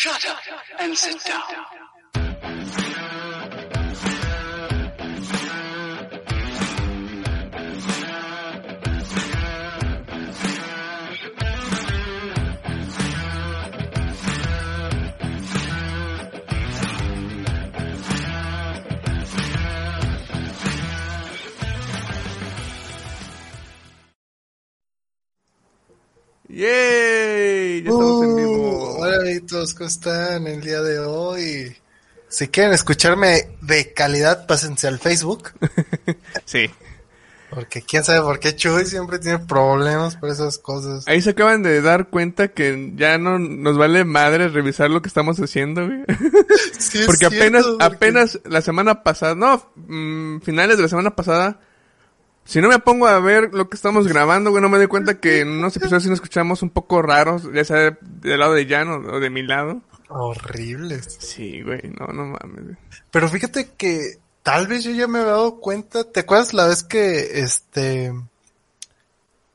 Shut up and sit down. ¡Yay! Ya estamos en vivo. Amiguitos, ¿cómo están el día de hoy? Si quieren escucharme de calidad, pásense al Facebook. Sí. Porque quién sabe por qué Chuy siempre tiene problemas por esas cosas. Ahí se acaban de dar cuenta que ya no nos vale madre revisar lo que estamos haciendo, güey. Sí, es Porque cierto, apenas, porque- apenas la semana pasada, no, mm, finales de la semana pasada, si no me pongo a ver lo que estamos grabando, güey, no me doy cuenta que en unos episodios sí nos escuchamos un poco raros, ya sea del lado de Jan o, de mi lado. Horribles. Sí, güey, no, no mames. güey. Pero fíjate que tal vez yo ya me había dado cuenta. ¿Te acuerdas la vez que este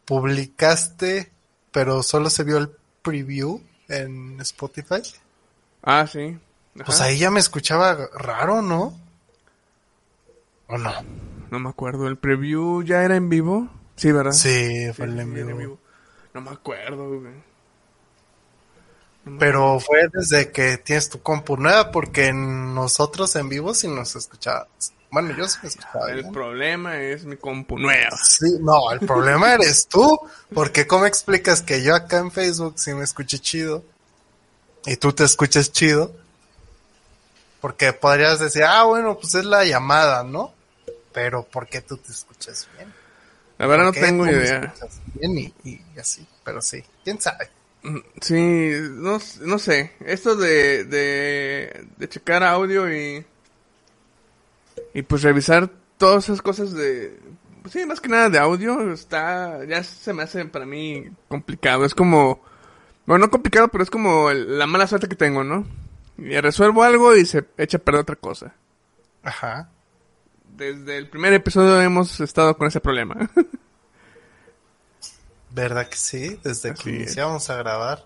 publicaste, pero solo se vio el preview en Spotify? Ah, sí. Ajá. Pues ahí ya me escuchaba raro, ¿no? ¿O no? No me acuerdo, ¿el preview ya era en vivo? Sí, ¿verdad? Sí, fue el en sí, era vivo. No me acuerdo, güey. No me Pero fue desde que tienes tu compu nueva, porque nosotros en vivo sí nos escuchábamos. Bueno, yo sí me escuchaba. El bien. problema es mi compu nueva. Sí, no, el problema eres tú, porque ¿cómo explicas que yo acá en Facebook sí me escuché chido y tú te escuches chido? Porque podrías decir, ah, bueno, pues es la llamada, ¿no? Pero ¿por qué tú te escuchas bien? La verdad no ¿Por qué tengo idea. Bien y, y así, pero sí, quién sabe. Mm, Sí, no, no sé. Esto de, de, de checar audio y... Y pues revisar todas esas cosas de... pues sí, más que nada de audio está... Ya se me hace para mí complicado. Es como... Bueno, no complicado, pero es como el- la mala suerte que tengo, ¿no? Y resuelvo algo y se echa a perder otra cosa. Ajá. Desde el primer episodio hemos estado con ese problema. ¿Verdad que sí? Desde Así que es. iniciamos a grabar.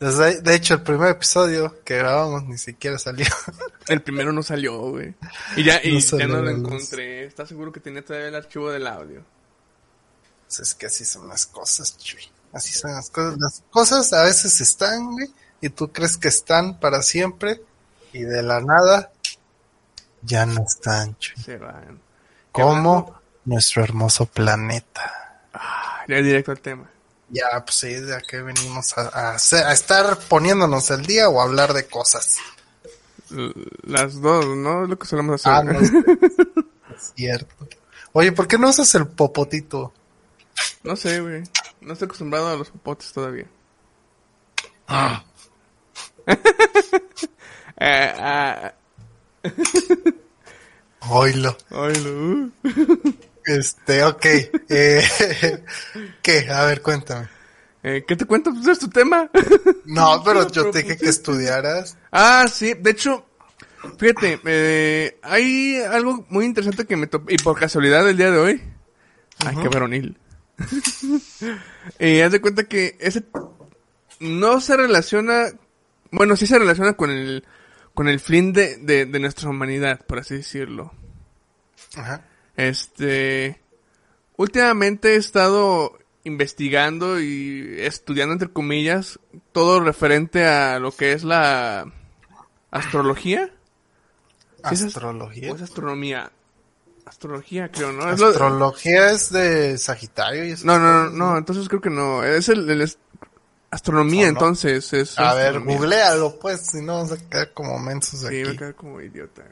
Desde, de hecho, el primer episodio que grabamos ni siquiera salió. el primero no salió, güey. Y ya, y No ya no lo encontré. ¿Estás seguro que tenía todavía el archivo del audio? Pues es que así son las cosas, Chuy. Así son las cosas. Las cosas a veces están, güey, y tú crees que están para siempre, y de la nada ya no están, Chuy. Se van. Como nuestro hermoso planeta. Ah, Ya directo al tema. Ya, pues sí, de aquí venimos a, a hacer- a estar poniéndonos el día o a hablar de cosas. Las dos, ¿no? Es lo que solemos hacer. Ah, no, es cierto. Oye, ¿por qué no usas el popotito? No sé, güey. No estoy acostumbrado a los popotes todavía. Ah. Eh, ah, Oilo. ay, lo- uh. Este, ok. Eh, ¿Qué? A ver, cuéntame. Eh, ¿Qué te cuento? Pues es tu tema. No, pero yo te dije que propusiste. estudiaras. Ah, sí, de hecho, fíjate, eh, hay algo muy interesante que me topé, y por casualidad el día de hoy, ay, qué varonil. y haz de cuenta que ese no se relaciona, bueno, sí se relaciona con el, con el fin de, de, de nuestra humanidad, por así decirlo. Ajá. Este, últimamente he estado investigando y estudiando entre comillas todo referente a lo que es la astrología. ¿Sí es ast- Astrología. ¿O es astronomía? Astrología, creo, ¿no? Es lo- Astrología es de Sagitario y eso. no, no, no, no, entonces creo que no. Es el, Astronomía, entonces. Es a ver, googlealo, pues, si no vas a quedar como mensos aquí. Sí, voy a quedar como idiota.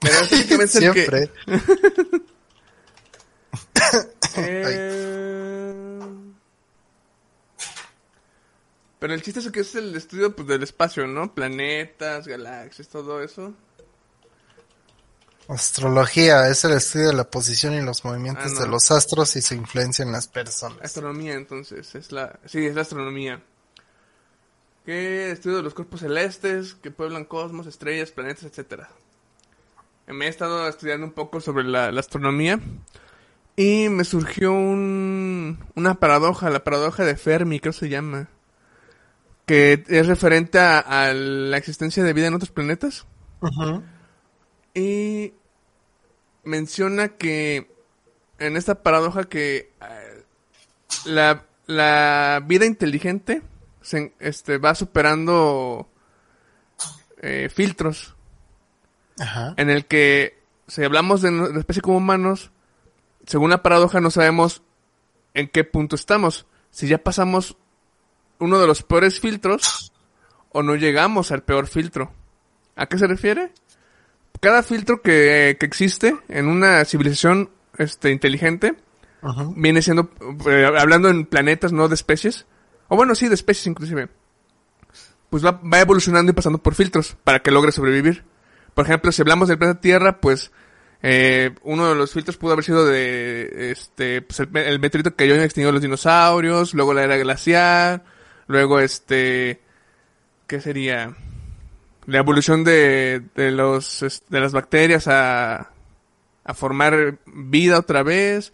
Pero es Siempre. Que... eh... Pero el chiste es que es el estudio pues, del espacio, ¿no? Planetas, galaxias, todo eso. Astrología es el estudio de la posición y los movimientos Ah, no. de los astros y su influencia en las personas. Astronomía, entonces, es la... Sí, es la astronomía. Que estudio de los cuerpos celestes, que pueblan cosmos, estrellas, planetas, etcétera. Me he estado estudiando un poco sobre la, la astronomía y me surgió un, una paradoja, la paradoja de Fermi, creo que se llama, que es referente a, a la existencia de vida en otros planetas Ujú. y menciona que en esta paradoja que eh, la, la vida inteligente se, este, va superando eh, filtros Ajá. en el que si hablamos de la especie como humanos, según la paradoja no sabemos en qué punto estamos. Si ya pasamos uno de los peores filtros o no llegamos al peor filtro. ¿A qué se refiere? Cada filtro que, que existe en una civilización este, inteligente viene siendo, eh, hablando en planetas, no de especies, o bueno, sí, de especies inclusive, pues va, va evolucionando y pasando por filtros para que logre sobrevivir. Por ejemplo, si hablamos del planeta Tierra, pues eh, uno de los filtros pudo haber sido de este pues, el, el meteorito que cayó y extinguió los dinosaurios, luego la era glacial, luego este ¿qué sería? La evolución de, de los de las bacterias a a formar vida otra vez,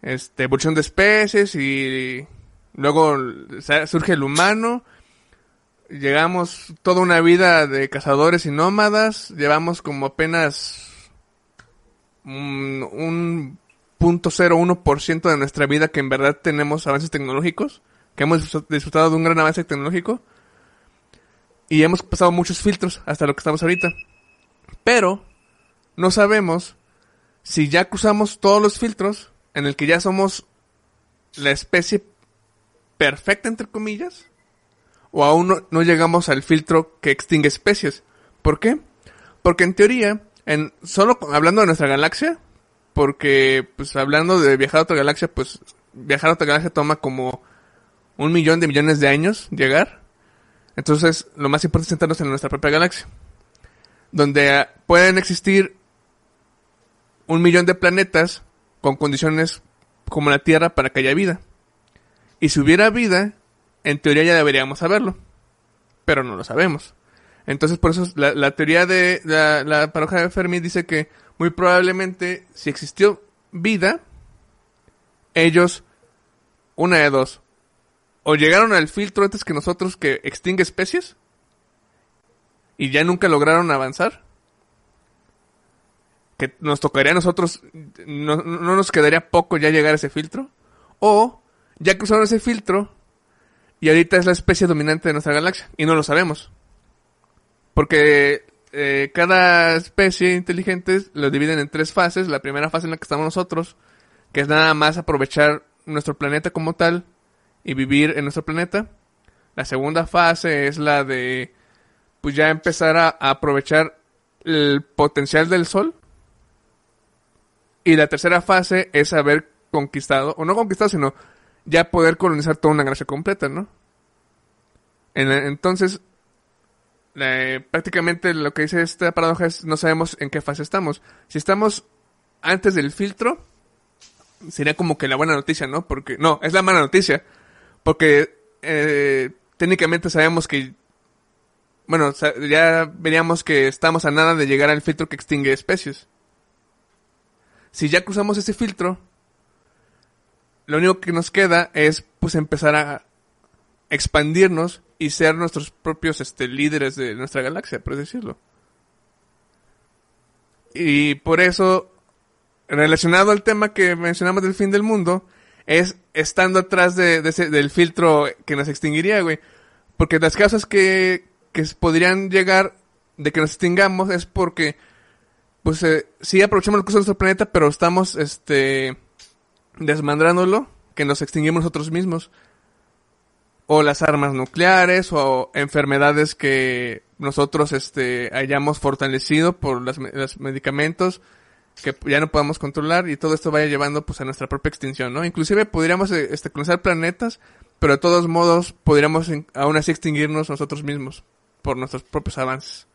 este evolución de especies y luego surge el humano. Llegamos toda una vida de cazadores y nómadas, llevamos como apenas un, un punto cero uno por ciento de nuestra vida que en verdad tenemos avances tecnológicos, que hemos disfrut- disfrutado de un gran avance tecnológico y hemos pasado muchos filtros hasta lo que estamos ahorita. Pero no sabemos si ya cruzamos todos los filtros en el que ya somos la especie perfecta entre comillas o aún no, no llegamos al filtro que extingue especies. ¿Por qué? Porque en teoría, en solo hablando de nuestra galaxia, porque pues hablando de viajar a otra galaxia, pues viajar a otra galaxia toma como un millón de millones de años llegar. Entonces, lo más importante es centrarnos en nuestra propia galaxia, donde ah, pueden existir un millón de planetas con condiciones como la Tierra para que haya vida. Y si hubiera vida, en teoría ya deberíamos saberlo, pero no lo sabemos. Entonces, por eso es la, teoría de la, la paradoja de Fermi dice que muy probablemente si existió vida, ellos, una de dos, o llegaron al filtro antes que nosotros que extingue especies y ya nunca lograron avanzar, que nos tocaría a nosotros, no, no nos quedaría poco ya llegar a ese filtro, o ya cruzaron ese filtro y ahorita es la especie dominante de nuestra galaxia y no lo sabemos. Porque eh, cada especie inteligente lo dividen en tres fases. La primera fase en la que estamos nosotros, que es nada más aprovechar nuestro planeta como tal y vivir en nuestro planeta. La segunda fase es la de pues ya empezar a, aprovechar el potencial del sol. Y la tercera fase es haber conquistado, o no conquistado, sino ya poder colonizar toda una galaxia completa, ¿no? En- entonces, prácticamente lo que dice esta paradoja es no sabemos en qué fase estamos. Si estamos antes del filtro, sería como que la buena noticia, ¿no? Porque, no, es la mala noticia. Porque eh, técnicamente sabemos que, bueno, ya veríamos que estamos a nada de llegar al filtro que extingue especies. Si ya cruzamos ese filtro, lo único que nos queda es pues empezar a expandirnos y ser nuestros propios este, líderes de nuestra galaxia, por decirlo. Y por eso, relacionado al tema que mencionamos del fin del mundo, es estando atrás de, ese- del filtro que nos extinguiría, güey. Porque las causas que, que podrían llegar de que nos extingamos es porque, pues, eh, sí aprovechamos los recursos de nuestro planeta, pero estamos, este, desmandrándolo, que nos extinguimos nosotros mismos. O las armas nucleares, o enfermedades que nosotros, este, hayamos fortalecido por los medicamentos que ya no podamos controlar y todo esto vaya llevando pues a nuestra propia extinción, ¿no? Inclusive podríamos eh, este, colonizar planetas pero de todos modos podríamos aún así extinguirnos nosotros mismos por nuestros propios avances.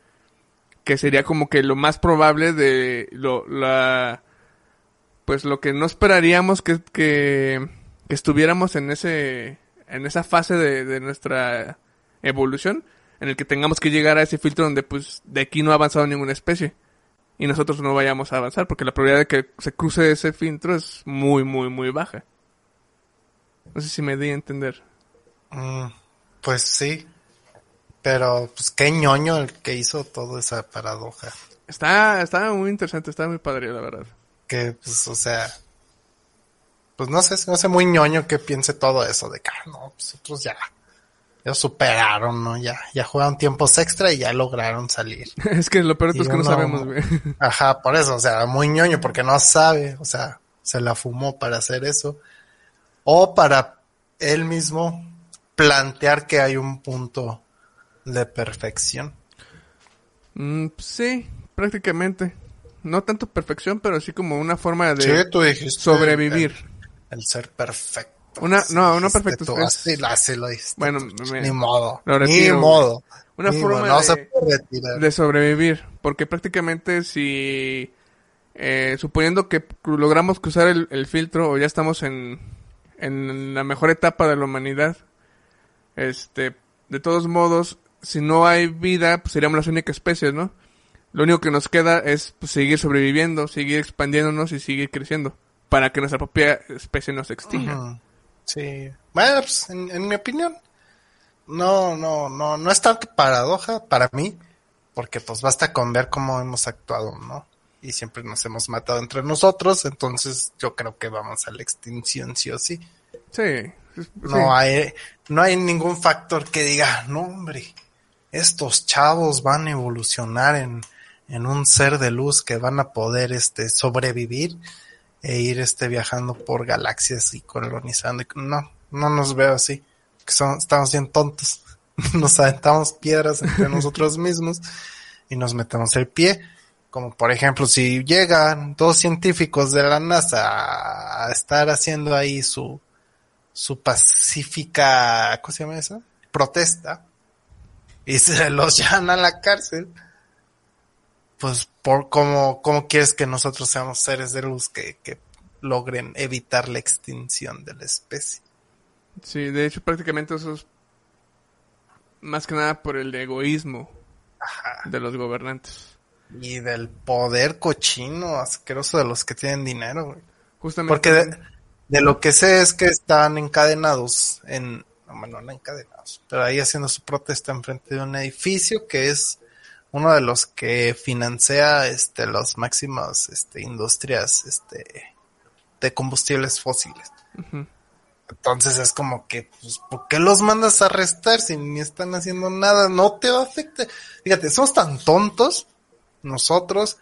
Que sería como que lo más probable de lo, la, pues lo que no esperaríamos que, que, que estuviéramos en ese, en esa fase de, de nuestra evolución, en el que tengamos que llegar a ese filtro donde pues de aquí no ha avanzado ninguna especie y nosotros no vayamos a avanzar, porque la probabilidad de que se cruce ese filtro es muy, muy, muy baja. No sé si me di a entender. Mm, pues sí. Pero, pues qué ñoño el que hizo toda esa paradoja. Está, está muy interesante, está muy padre, la verdad. Que, pues, o sea. Pues no sé, me hace muy ñoño que piense todo eso de que, ah, no, pues otros ya. Ya superaron, ¿no? Ya, ya jugaron tiempos extra y ya lograron salir. es que lo peor de todo es que no sabemos, güey. Ajá, por eso, o sea, muy ñoño porque no sabe, o sea, se la fumó para hacer eso. O para él mismo plantear que hay un punto de perfección. Mm, sí, prácticamente. No tanto perfección, pero sí como una forma de Sí, tú dijiste. sobrevivir. El, el ser perfecto. Una- no, lo dijiste. Bueno, tú. me- ni modo. lo ni retiro, modo. Una ni forma modo, de- de sobrevivir. Porque prácticamente si, eh, suponiendo que logramos cruzar el, el filtro o ya estamos en, en la mejor etapa de la humanidad, este, de todos modos, si no hay vida, pues seríamos las únicas especies, ¿no? Lo único que nos queda es pues, seguir sobreviviendo, seguir expandiéndonos y seguir creciendo para que nuestra propia especie no se extinga. Sí. Bueno, pues en, en mi opinión, no, no, no, no es tanto paradoja para mí, porque pues basta con ver cómo hemos actuado, ¿no? Y siempre nos hemos matado entre nosotros, entonces yo creo que vamos a la extinción sí o sí. Sí. sí. No hay, no hay ningún factor que diga, no hombre, estos chavos van a evolucionar en, en un ser de luz que van a poder este sobrevivir e ir este viajando por galaxias y colonizando. No, no nos veo así. Que son, estamos bien tontos. Nos aventamos piedras entre nosotros mismos y nos metemos el pie. Como por ejemplo, si llegan dos científicos de la NASA a estar haciendo ahí su, su pacífica, ¿cómo se llama eso? Protesta. Y se los llevan a la cárcel. Pues, por cómo, cómo quieres que nosotros seamos seres de luz que, que logren evitar la extinción de la especie? Sí, de hecho prácticamente eso es más que nada por el egoísmo de los gobernantes. Y del poder cochino, asqueroso de los que tienen dinero, güey. Justamente Porque de, de lo que sé es que están encadenados en, no, bueno, no encadenados, pero ahí haciendo su protesta enfrente de un edificio que es uno de los que financia este las máximas este industrias este de combustibles fósiles. Entonces es como que, pues, ¿por qué los mandas a arrestar si ni están haciendo nada? No te va a afectar. Fíjate, somos tan tontos nosotros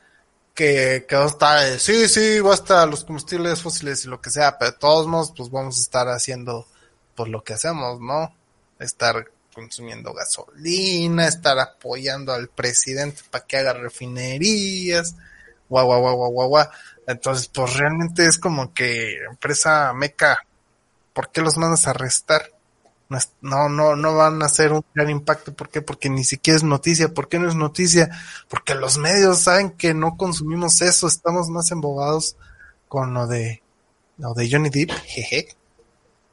que, que va a estar, eh, sí, sí, basta los combustibles fósiles y lo que sea, pero de todos modos, pues vamos a estar haciendo, pues lo que hacemos, ¿no? Estar consumiendo gasolina, estar apoyando al presidente para que haga refinerías, guau, guau, guau, guau, guau. Entonces, pues realmente es como que empresa meca, ¿por qué los mandas a arrestar? No, es- no, no, no van a hacer un gran impacto. ¿Por qué? Porque ni siquiera es noticia. ¿Por qué no es noticia? Porque los medios saben que no consumimos eso. Estamos más embobados con lo de, lo de Johnny Depp, jeje.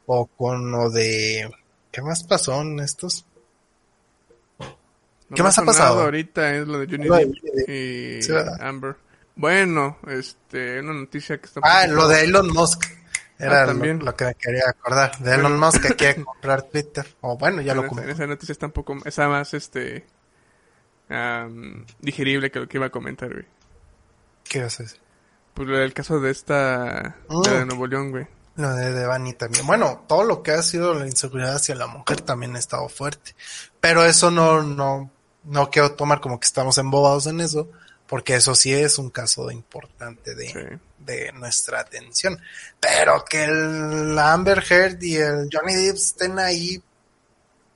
O con lo de, ¿qué más pasó en estos? ¿Qué más ha pasado? ahorita es lo de Johnny Depp y Sí. Amber. Bueno, este, una noticia que está... Ah, lo de Elon Musk. Era Ah, lo, también. lo que me quería acordar. De Elon Musk que quiere comprar Twitter. O bueno, ya lo compró. esa noticia está un poco... Esa más, este... digerible que lo que iba a comentar, güey. ¿Qué decir? Pues lo del caso de esta... Mm. De Nuevo León, güey. Lo de Devani también. Bueno, todo lo que ha sido la inseguridad hacia la mujer también ha estado fuerte. Pero eso no, no, no quiero tomar como que estamos embobados en eso, porque eso sí es un caso importante de, Sí. de nuestra atención. Pero que el Amber Heard y el Johnny Depp estén ahí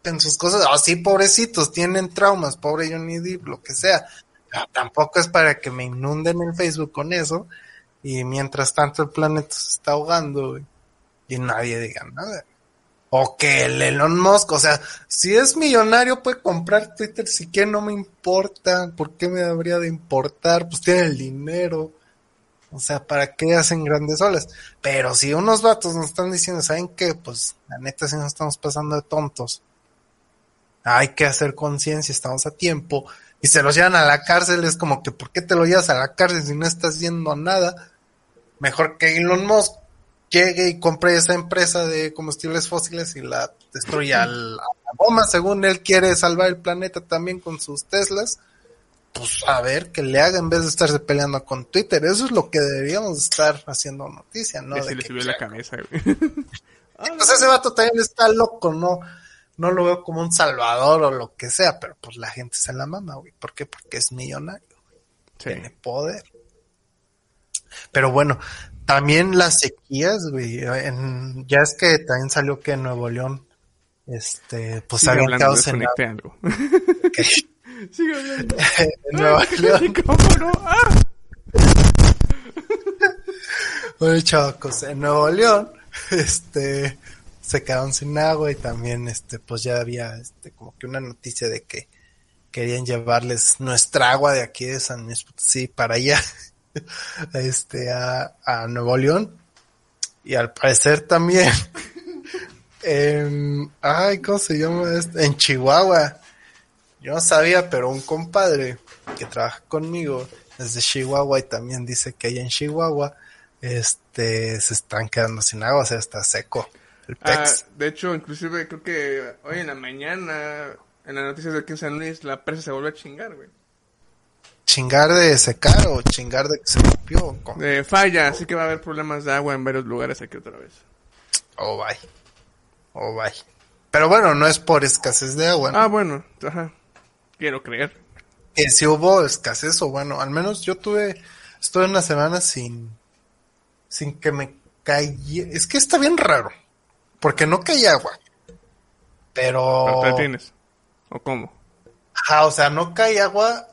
en sus cosas, así pobrecitos, tienen traumas, pobre Johnny Depp, lo que sea. Pero tampoco es para que me inunden el Facebook con eso y mientras tanto el planeta se está ahogando y nadie diga nada. O que el Elon Musk, o sea, si es millonario puede comprar Twitter si quiere, no me importa. ¿Por qué me habría de importar? Pues tiene el dinero. O sea, ¿para qué hacen grandes olas? Pero si unos vatos nos están diciendo, ¿saben qué? Pues la neta si nos estamos pasando de tontos. Hay que hacer conciencia, estamos a tiempo. Y se los llevan a la cárcel, es como que, ¿por qué te lo llevas a la cárcel si no estás haciendo nada? Mejor que Elon Musk llegue y compre esa empresa de combustibles fósiles y la destruya a la bomba, según él quiere salvar el planeta también con sus Teslas pues a ver que le haga en vez de estarse peleando con Twitter. Eso es lo que deberíamos estar haciendo noticia, ¿no? De le que, subió la cabeza, güey. Pues ese vato también está loco, ¿no? No lo veo como un salvador o lo que sea, pero pues la gente se la mama, güey. ¿Por qué? Porque es millonario, Sí. tiene poder. Pero bueno, también las sequías, güey. En, ya es que también salió que en Nuevo León, este, pues Sigue había hablando, caos en Sigue hablando. Nuevo León. ¿Cómo no? ¡Ah! Chavos, en Nuevo León, este, se quedaron sin agua y también, este, pues ya había, este, como que una noticia de que querían llevarles nuestra agua de aquí de San Luis Potosí para allá, este, a, a Nuevo León. Y al parecer también, en, ay, ¿cómo se llama esto? En Chihuahua. Yo no sabía, pero un compadre que trabaja conmigo es de Chihuahua y también dice que allá en Chihuahua este se están quedando sin agua, o sea, está seco el Ah, PEX. de hecho, inclusive creo que hoy en la mañana, en las noticias de aquí en San Luis, la presa se vuelve a chingar, güey. Chingar de secar o chingar de que se rompió. De falla, así que va a haber problemas de agua en varios lugares aquí otra vez. Oh, bye. Oh, bye. Pero bueno, no es por escasez de agua. ¿no? Ah, bueno, ajá. Quiero creer. Que si hubo escasez o bueno, al menos yo tuve, estuve una semana sin, sin que me cayera. Es que está bien raro, porque no caía agua. Pero... Pero te tienes. ¿O cómo? Ajá, o sea, no cae agua.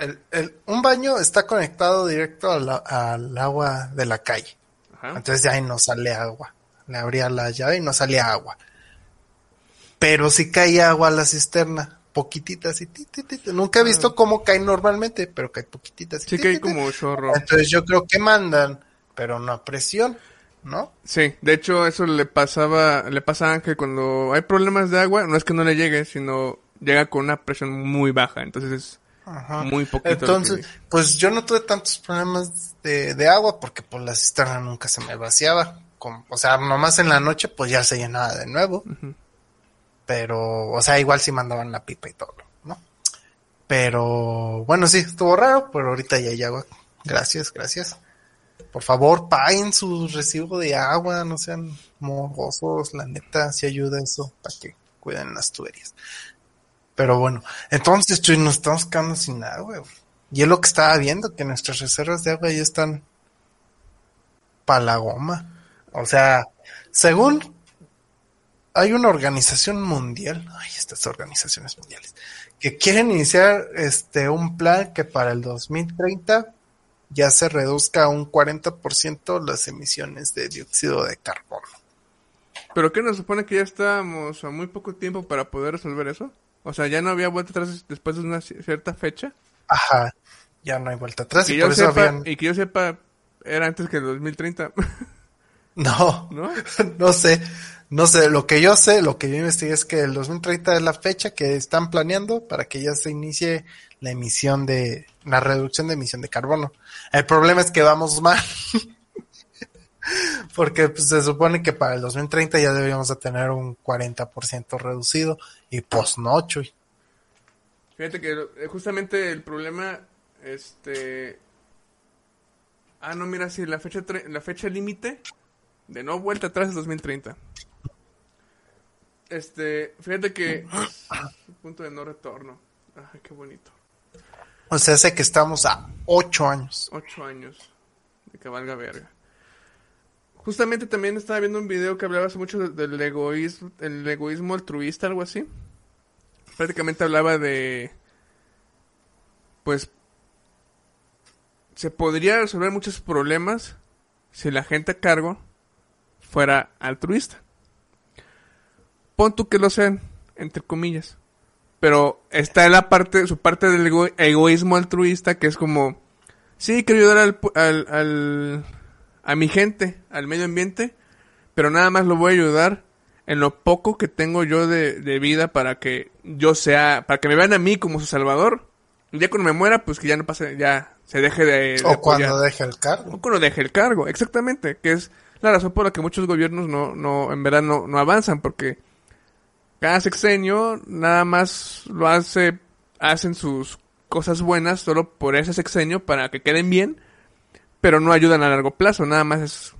El, el, un baño está conectado directo la- al agua de la calle. Ajá. Entonces de ahí no sale agua. Le abría la llave y no salía agua. Pero sí caía agua a la cisterna. Poquitita, así. ti, ti, ti, ti. Nunca he visto cómo cae normalmente, pero cae poquitita. así, Sí ti. como chorro. Entonces yo creo que mandan, pero no a presión, ¿no? Sí, de hecho eso le pasaba, le pasa a Ángel cuando hay problemas de agua, no es que no le llegue, sino llega con una presión muy baja, entonces es Ajá. muy poquito. Entonces, pues yo no tuve tantos problemas de, de agua porque pues la cisterna nunca se me vaciaba. Con- o sea, nomás en la noche pues ya se llenaba de nuevo. Pero, o sea, igual sí mandaban la pipa y todo, ¿no? Pero, bueno, sí, estuvo raro, pero ahorita ya hay agua. Gracias, gracias. Por favor, paguen su recibo de agua, no sean morbosos, la neta, sí ayuda eso para que cuiden las tuberías. Pero bueno, entonces, Chuy, nos estamos quedando sin agua. Y es lo que estaba viendo, que nuestras reservas de agua ya están para la goma. O sea, según hay una organización mundial, ay, estas organizaciones mundiales, que quieren iniciar este un plan que para el 2030 ya se reduzca un 40% las emisiones de dióxido de carbono. ¿Pero qué nos supone que ya estábamos a muy poco tiempo para poder resolver eso? O sea, ya no había vuelta atrás después de una ci- cierta fecha. Ajá, ya no hay vuelta atrás y yo por eso sepa, habían... y que yo sepa, era antes que el 2030, No, ¿no? no sé, no sé, lo que yo sé, lo que yo investigué es que el 2030 es la fecha que están planeando para que ya se inicie la emisión de, la reducción de emisión de carbono. El problema es que vamos mal. Porque pues, se supone que para el 2030 ya deberíamos de tener un 40% reducido y pues no, Chuy. Fíjate que eh, justamente el problema, este... Ah, no, mira, sí, la fecha, tre- la fecha límite de no vuelta atrás es 2030. Este, fíjate que punto de no retorno. Ay, qué bonito. O sea, sé que estamos a 8 años. Ocho años de que valga verga. Justamente también estaba viendo un video que hablaba mucho de- del egoísmo, altruista, algo así. Prácticamente hablaba de, pues, se podría resolver muchos problemas si la gente a cargo fuera altruista. pon tú que lo sean, entre comillas. Pero está la parte, su parte del ego- egoísmo altruista que es como, sí, quiero ayudar al, al, al- a mi gente, al medio ambiente, pero nada más lo voy a ayudar en lo poco que tengo yo de, de vida para que yo sea, para que me vean a mí como su salvador. Y ya cuando me muera, pues que ya no pase, ya se deje de, de O cuando deje el cargo. O cuando deje el cargo, exactamente, que es la razón por la que muchos gobiernos no, no, en verdad no, no avanzan, porque cada sexenio nada más lo hace, hacen sus cosas buenas solo por ese sexenio para que queden bien, pero no ayudan a largo plazo, nada más es,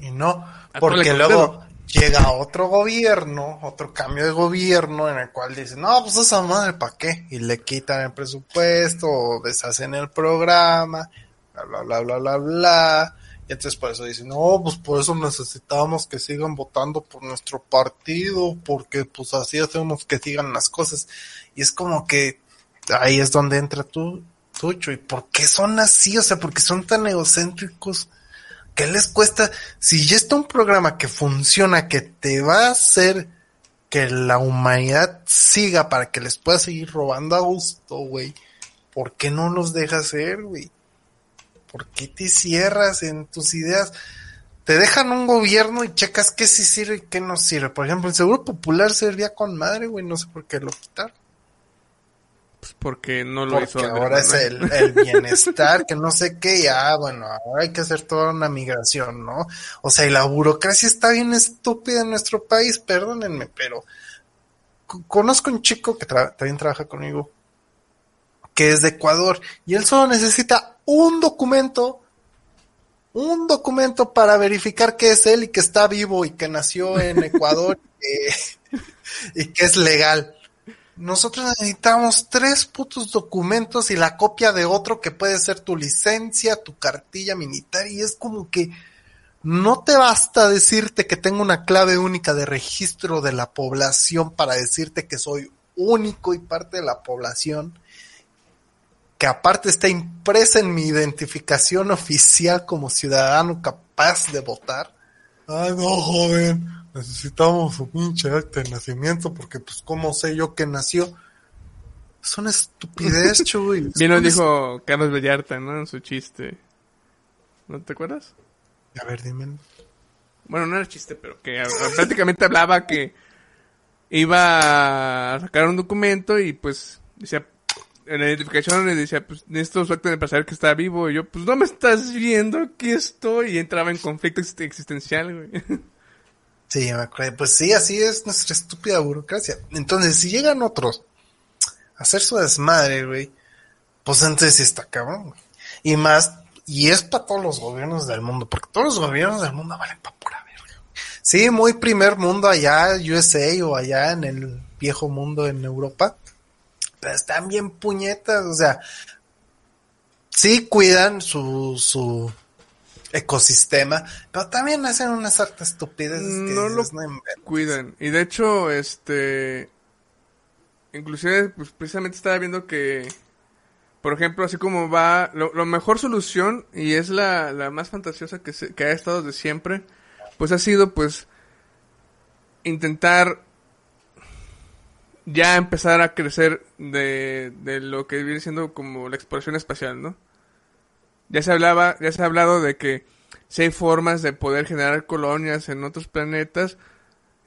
Y no, porque luego llega otro gobierno, otro cambio de gobierno en el cual dicen, no, pues esa madre, ¿para qué? Y le quitan el presupuesto, o deshacen el programa, bla, bla, bla, bla, bla, bla. Y entonces por eso dicen, no, pues por eso necesitamos que sigan votando por nuestro partido, porque pues así hacemos que sigan las cosas. Y es como que ahí es donde entra tú, ¿y por qué son así? O sea, porque son tan egocéntricos. ¿Qué les cuesta? Si ya está un programa que funciona, que te va a hacer que la humanidad siga para que les pueda seguir robando a gusto, güey. ¿Por qué no los dejas hacer, güey? ¿Por qué te cierras en tus ideas? Te dejan un gobierno y checas qué sí sirve y qué no sirve. Por ejemplo, el Seguro Popular servía con madre, güey. No sé por qué lo quitaron. Pues, porque no lo hizo. Porque Andrés ahora es el, el bienestar, que no sé qué, y ah, bueno, ahora hay que hacer toda una migración, ¿no? O sea, y la burocracia está bien estúpida en nuestro país, perdónenme, pero co- conozco un chico que tra- también trabaja conmigo, que es de Ecuador, y él solo necesita un documento, un documento para verificar que es él y que está vivo y que nació en Ecuador y que- y que es legal. Nosotros necesitamos tres putos documentos y la copia de otro que puede ser tu licencia, tu cartilla militar y es como que no te basta decirte que tengo una clave única de registro de la población para decirte que soy único y parte de la población, que aparte está impresa en mi identificación oficial como ciudadano capaz de votar. Ay, no, joven, necesitamos su pinche acta de nacimiento porque, pues, ¿cómo sé yo que nació? Es una estupidez, Chuy. Es Bien lo dijo Carlos Vallarta, ¿no? En su chiste. ¿No te acuerdas? est- A ver, dime. Bueno, no era chiste, pero que prácticamente hablaba que iba a sacar un documento y pues decía, en la identificación le decía, pues necesito su acta para saber que está vivo. Y yo, pues no me estás viendo, aquí estoy. Y entraba en conflicto exist- existencial, güey. Sí, me acuerdo. Pues sí, así es nuestra estúpida burocracia. Entonces, si llegan otros a hacer su desmadre, güey, pues entonces está cabrón, güey. Y más, y es para todos los gobiernos del mundo, porque todos los gobiernos del mundo valen para pura verga. Sí, muy primer mundo allá, USA o allá en el viejo mundo en Europa, pero están bien puñetas, o sea, sí cuidan su, su ecosistema, pero también hacen unas hartas estupideces que No lo dices, "No inventes". Cuidan. Y de hecho, este... Inclusive, pues precisamente estaba viendo que... Por ejemplo, así como va... Lo, lo mejor solución, y es la, la más fantasiosa que, se- que ha estado de siempre, pues ha sido, pues... Intentar... Ya empezar a crecer de, de lo que viene siendo como la exploración espacial, ¿no? Ya se hablaba, ya se ha hablado de que si hay formas de poder generar colonias en otros planetas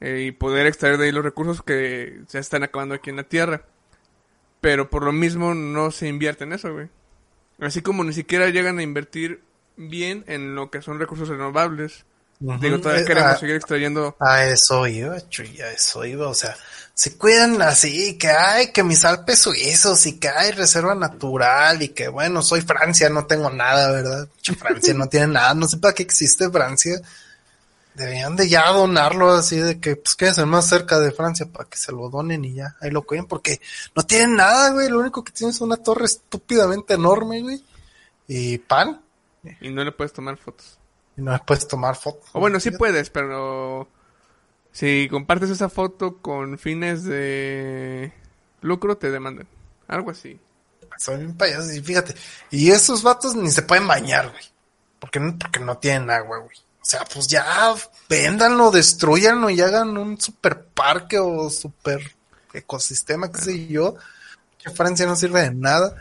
eh, y poder extraer de ahí los recursos que se están acabando aquí en la Tierra. Pero por lo mismo no se invierte en eso, güey. Así como ni siquiera llegan a invertir bien en lo que son recursos renovables. Digo, todavía Eh, queremos ah, seguir extrayendo. A eso iba, Chuy, a eso iba, o sea, se cuidan así, que hay que mis Alpes suizos y que hay reserva natural y que bueno, soy Francia, no tengo nada, ¿verdad? Francia no tiene nada, no sé para qué existe Francia. Deberían de ya donarlo así de que pues quédense más cerca de Francia para que se lo donen y ya, ahí lo cuiden porque no tienen nada, güey, lo único que tienen es una torre estúpidamente enorme, güey, y pan, Y no le puedes tomar fotos. Y no puedes tomar fotos. O bueno, sí puedes, pero si compartes esa foto con fines de lucro, te demandan. Algo así. Son bien payasos y fíjate. Y esos vatos ni se pueden bañar, güey. Porque no, porque no tienen agua, güey. O sea, pues ya véndanlo, destruyanlo y hagan un super parque o super ecosistema, qué sé yo. Que Francia no sirve de nada.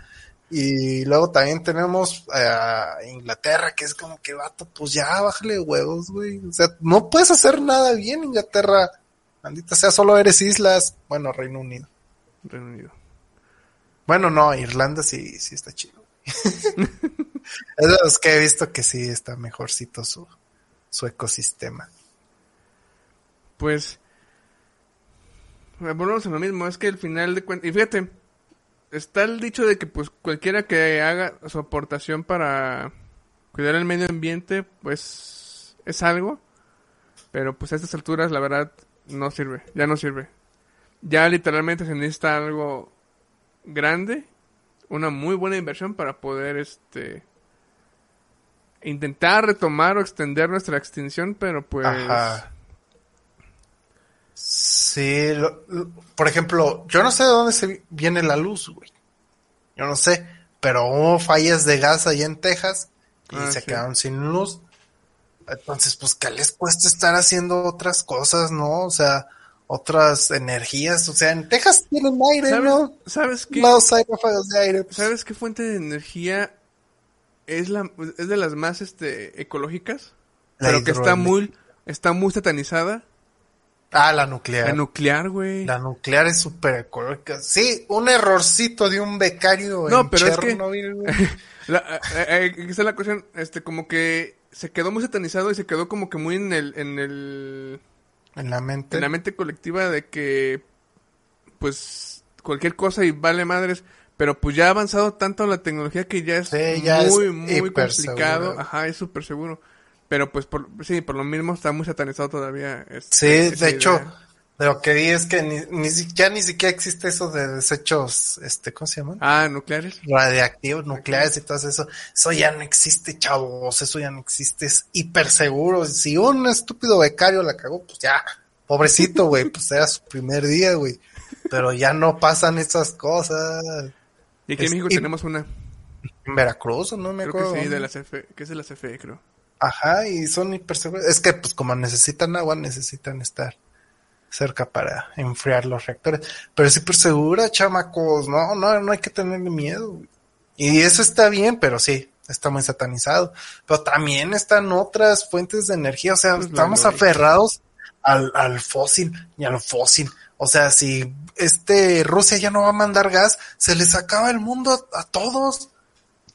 Y luego también tenemos a Inglaterra, que es como que vato, pues ya bájale huevos, güey. O sea, no puedes hacer nada bien, Inglaterra. Maldita sea, solo eres islas. Bueno, Reino Unido. Reino Unido. Bueno, no, Irlanda sí, sí está chido. es de los que he visto que sí está mejorcito su, su ecosistema. Pues, volvemos a lo mismo, es que al final de cuentas, y fíjate, está el dicho de que pues cualquiera que haga su aportación para cuidar el medio ambiente, pues es algo, pero pues a estas alturas la verdad no sirve, ya no sirve. Ya literalmente se necesita algo grande, una muy buena inversión para poder este intentar retomar o extender nuestra extinción, pero pues. Sí, lo- lo- por ejemplo, yo no sé de dónde se viene la luz, güey. Yo no sé, pero hubo fallas de gas allá en Texas y Ah, se sí. quedaron sin luz. Entonces, pues, ¿qué les cuesta estar haciendo otras cosas, no? O sea, otras energías. O sea, en Texas tienen aire, ¿sabes, ¿no? ¿sabes qué? Los de aire. pues. ¿Sabes qué fuente de energía es la es de las más este ecológicas? La pero que está muy está muy satanizada. Ah, la nuclear. La nuclear, güey. La nuclear es súper ecológica. Sí, un errorcito de un becario No, en pero es que-. La, eh, eh, aquí está la cuestión, este, como que se quedó muy satanizado y se quedó como que muy en el, en el, en la mente. en la mente colectiva de que, pues, cualquier cosa y vale madres, pero pues ya ha avanzado tanto la tecnología que ya es Sí, ya es muy, muy complicado, seguro. ajá, es súper seguro, pero pues, por, sí, por lo mismo está muy satanizado todavía. este, Sí, de hecho, de lo que vi es que ni, ni ya ni siquiera existe eso de desechos, este, ¿cómo se llaman? Ah, nucleares. Radiactivos, nucleares y todo eso. Eso ya no existe, chavos, eso ya no existe, es hiper seguro. Si un estúpido becario la cagó, pues ya, pobrecito, güey, pues era su primer día, güey. Pero ya no pasan esas cosas. Y aquí en Es México hip- tenemos una, En Veracruz, ¿o no me creo acuerdo. que sí, de la CFE, que es de la CFE, creo. Ajá, y son hiper seguros. Es que, pues, como necesitan agua, necesitan estar cerca para enfriar los reactores. Pero es hiper segura, chamacos. No, no, no hay que tenerle miedo. Y eso está bien, pero sí, está muy satanizado. Pero también están otras fuentes de energía. O sea, Pues estamos aferrados al, al fósil y al fósil. O sea, si este Rusia ya no va a mandar gas, se les acaba el mundo a, a todos.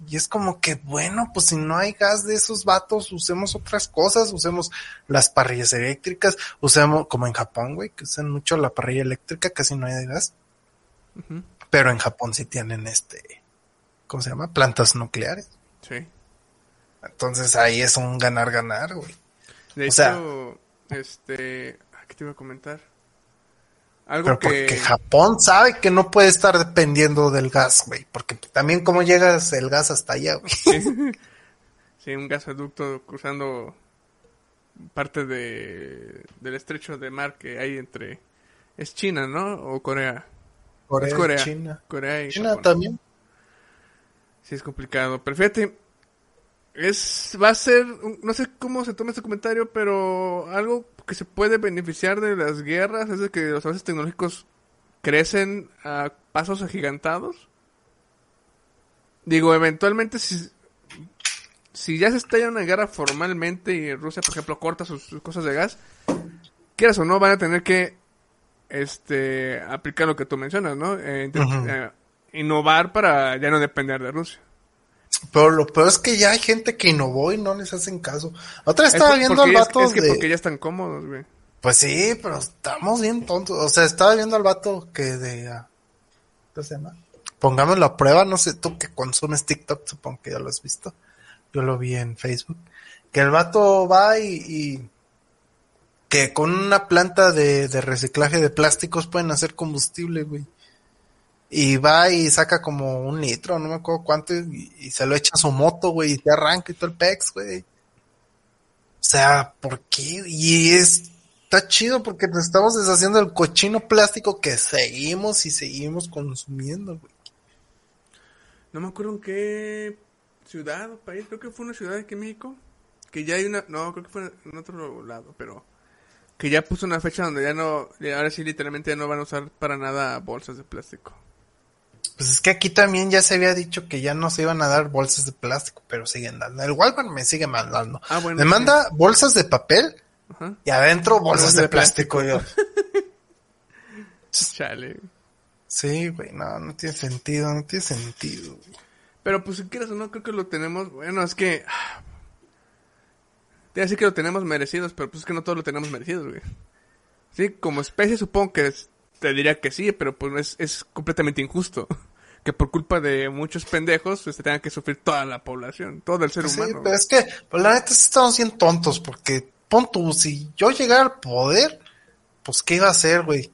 Y es como que, bueno, pues si no hay gas de esos vatos, usemos otras cosas, usemos las parrillas eléctricas, usemos, como en Japón, güey, que usan mucho la parrilla eléctrica, casi no hay de gas. Pero en Japón sí tienen este, ¿cómo se llama? Plantas nucleares. Sí. Entonces ahí es un ganar-ganar, güey. De O hecho, sea- este, ah, ¿qué te iba a comentar? Algo Pero que porque Japón sabe que no puede estar dependiendo del gas, güey. Porque también cómo llegas el gas hasta allá, güey. sí, un gasoducto cruzando parte de del estrecho de mar que hay entre es China, ¿no? O Corea. Corea, es Corea. China. Corea y China Japón. también. Sí, es complicado. Pero fíjate, es, va a ser, no sé cómo se toma este comentario, pero algo que se puede beneficiar de las guerras es de que los avances tecnológicos crecen a pasos agigantados. Digo, eventualmente si, si ya se estalla una guerra formalmente y Rusia, por ejemplo, corta sus, sus cosas de gas, quieras o no, van a tener que este aplicar lo que tú mencionas, ¿no? Eh, eh, innovar para ya no depender de Rusia. Pero lo peor es que ya hay gente que innovó y no les hacen caso. Otra vez estaba Es viendo al vato es que de... porque ya están cómodos, güey. Pues sí, pero estamos bien tontos. O sea, estaba viendo al vato que de... ah, ¿Cómo se llama? Pongámoslo a prueba, no sé, tú que consumes TikTok, supongo que ya lo has visto. Yo lo vi en Facebook. Que el vato va y... y que con una planta de, de reciclaje de plásticos pueden hacer combustible, güey. Y va y saca como un litro, no me acuerdo cuánto, y, se lo echa a su moto, güey, y te arranca y todo el pex, güey. O sea, ¿por qué? Y es, está chido porque nos estamos deshaciendo del cochino plástico que seguimos y seguimos consumiendo, güey. No me acuerdo en qué ciudad o país, creo que fue una ciudad aquí en México, que ya hay una, no, creo que fue en otro lado, pero que ya puso una fecha donde ya no, ahora sí literalmente ya no van a usar para nada bolsas de plástico. Pues es que aquí también ya se había dicho que ya no se iban a dar bolsas de plástico, pero siguen dando. El Walmart me sigue mandando. Ah, bueno, me sí. manda bolsas de papel Ajá. y adentro bolsas Bolsas de, de plástico. yo. Chale. Sí, güey, no, no tiene sentido, no tiene sentido. güey. Pero pues si quieres o no, creo que lo tenemos, bueno, es que... Te decir que lo tenemos merecidos, pero pues es que no todos lo tenemos merecidos, güey. Sí, como especie supongo que es- te diría que sí, pero pues es, es completamente injusto. Que por culpa de muchos pendejos pues, se tenga que sufrir toda la población, todo el ser Pues sí, humano. pero es que, pues la neta estamos bien tontos, porque, pon tú, si yo llegara al poder, pues ¿qué iba a hacer, güey?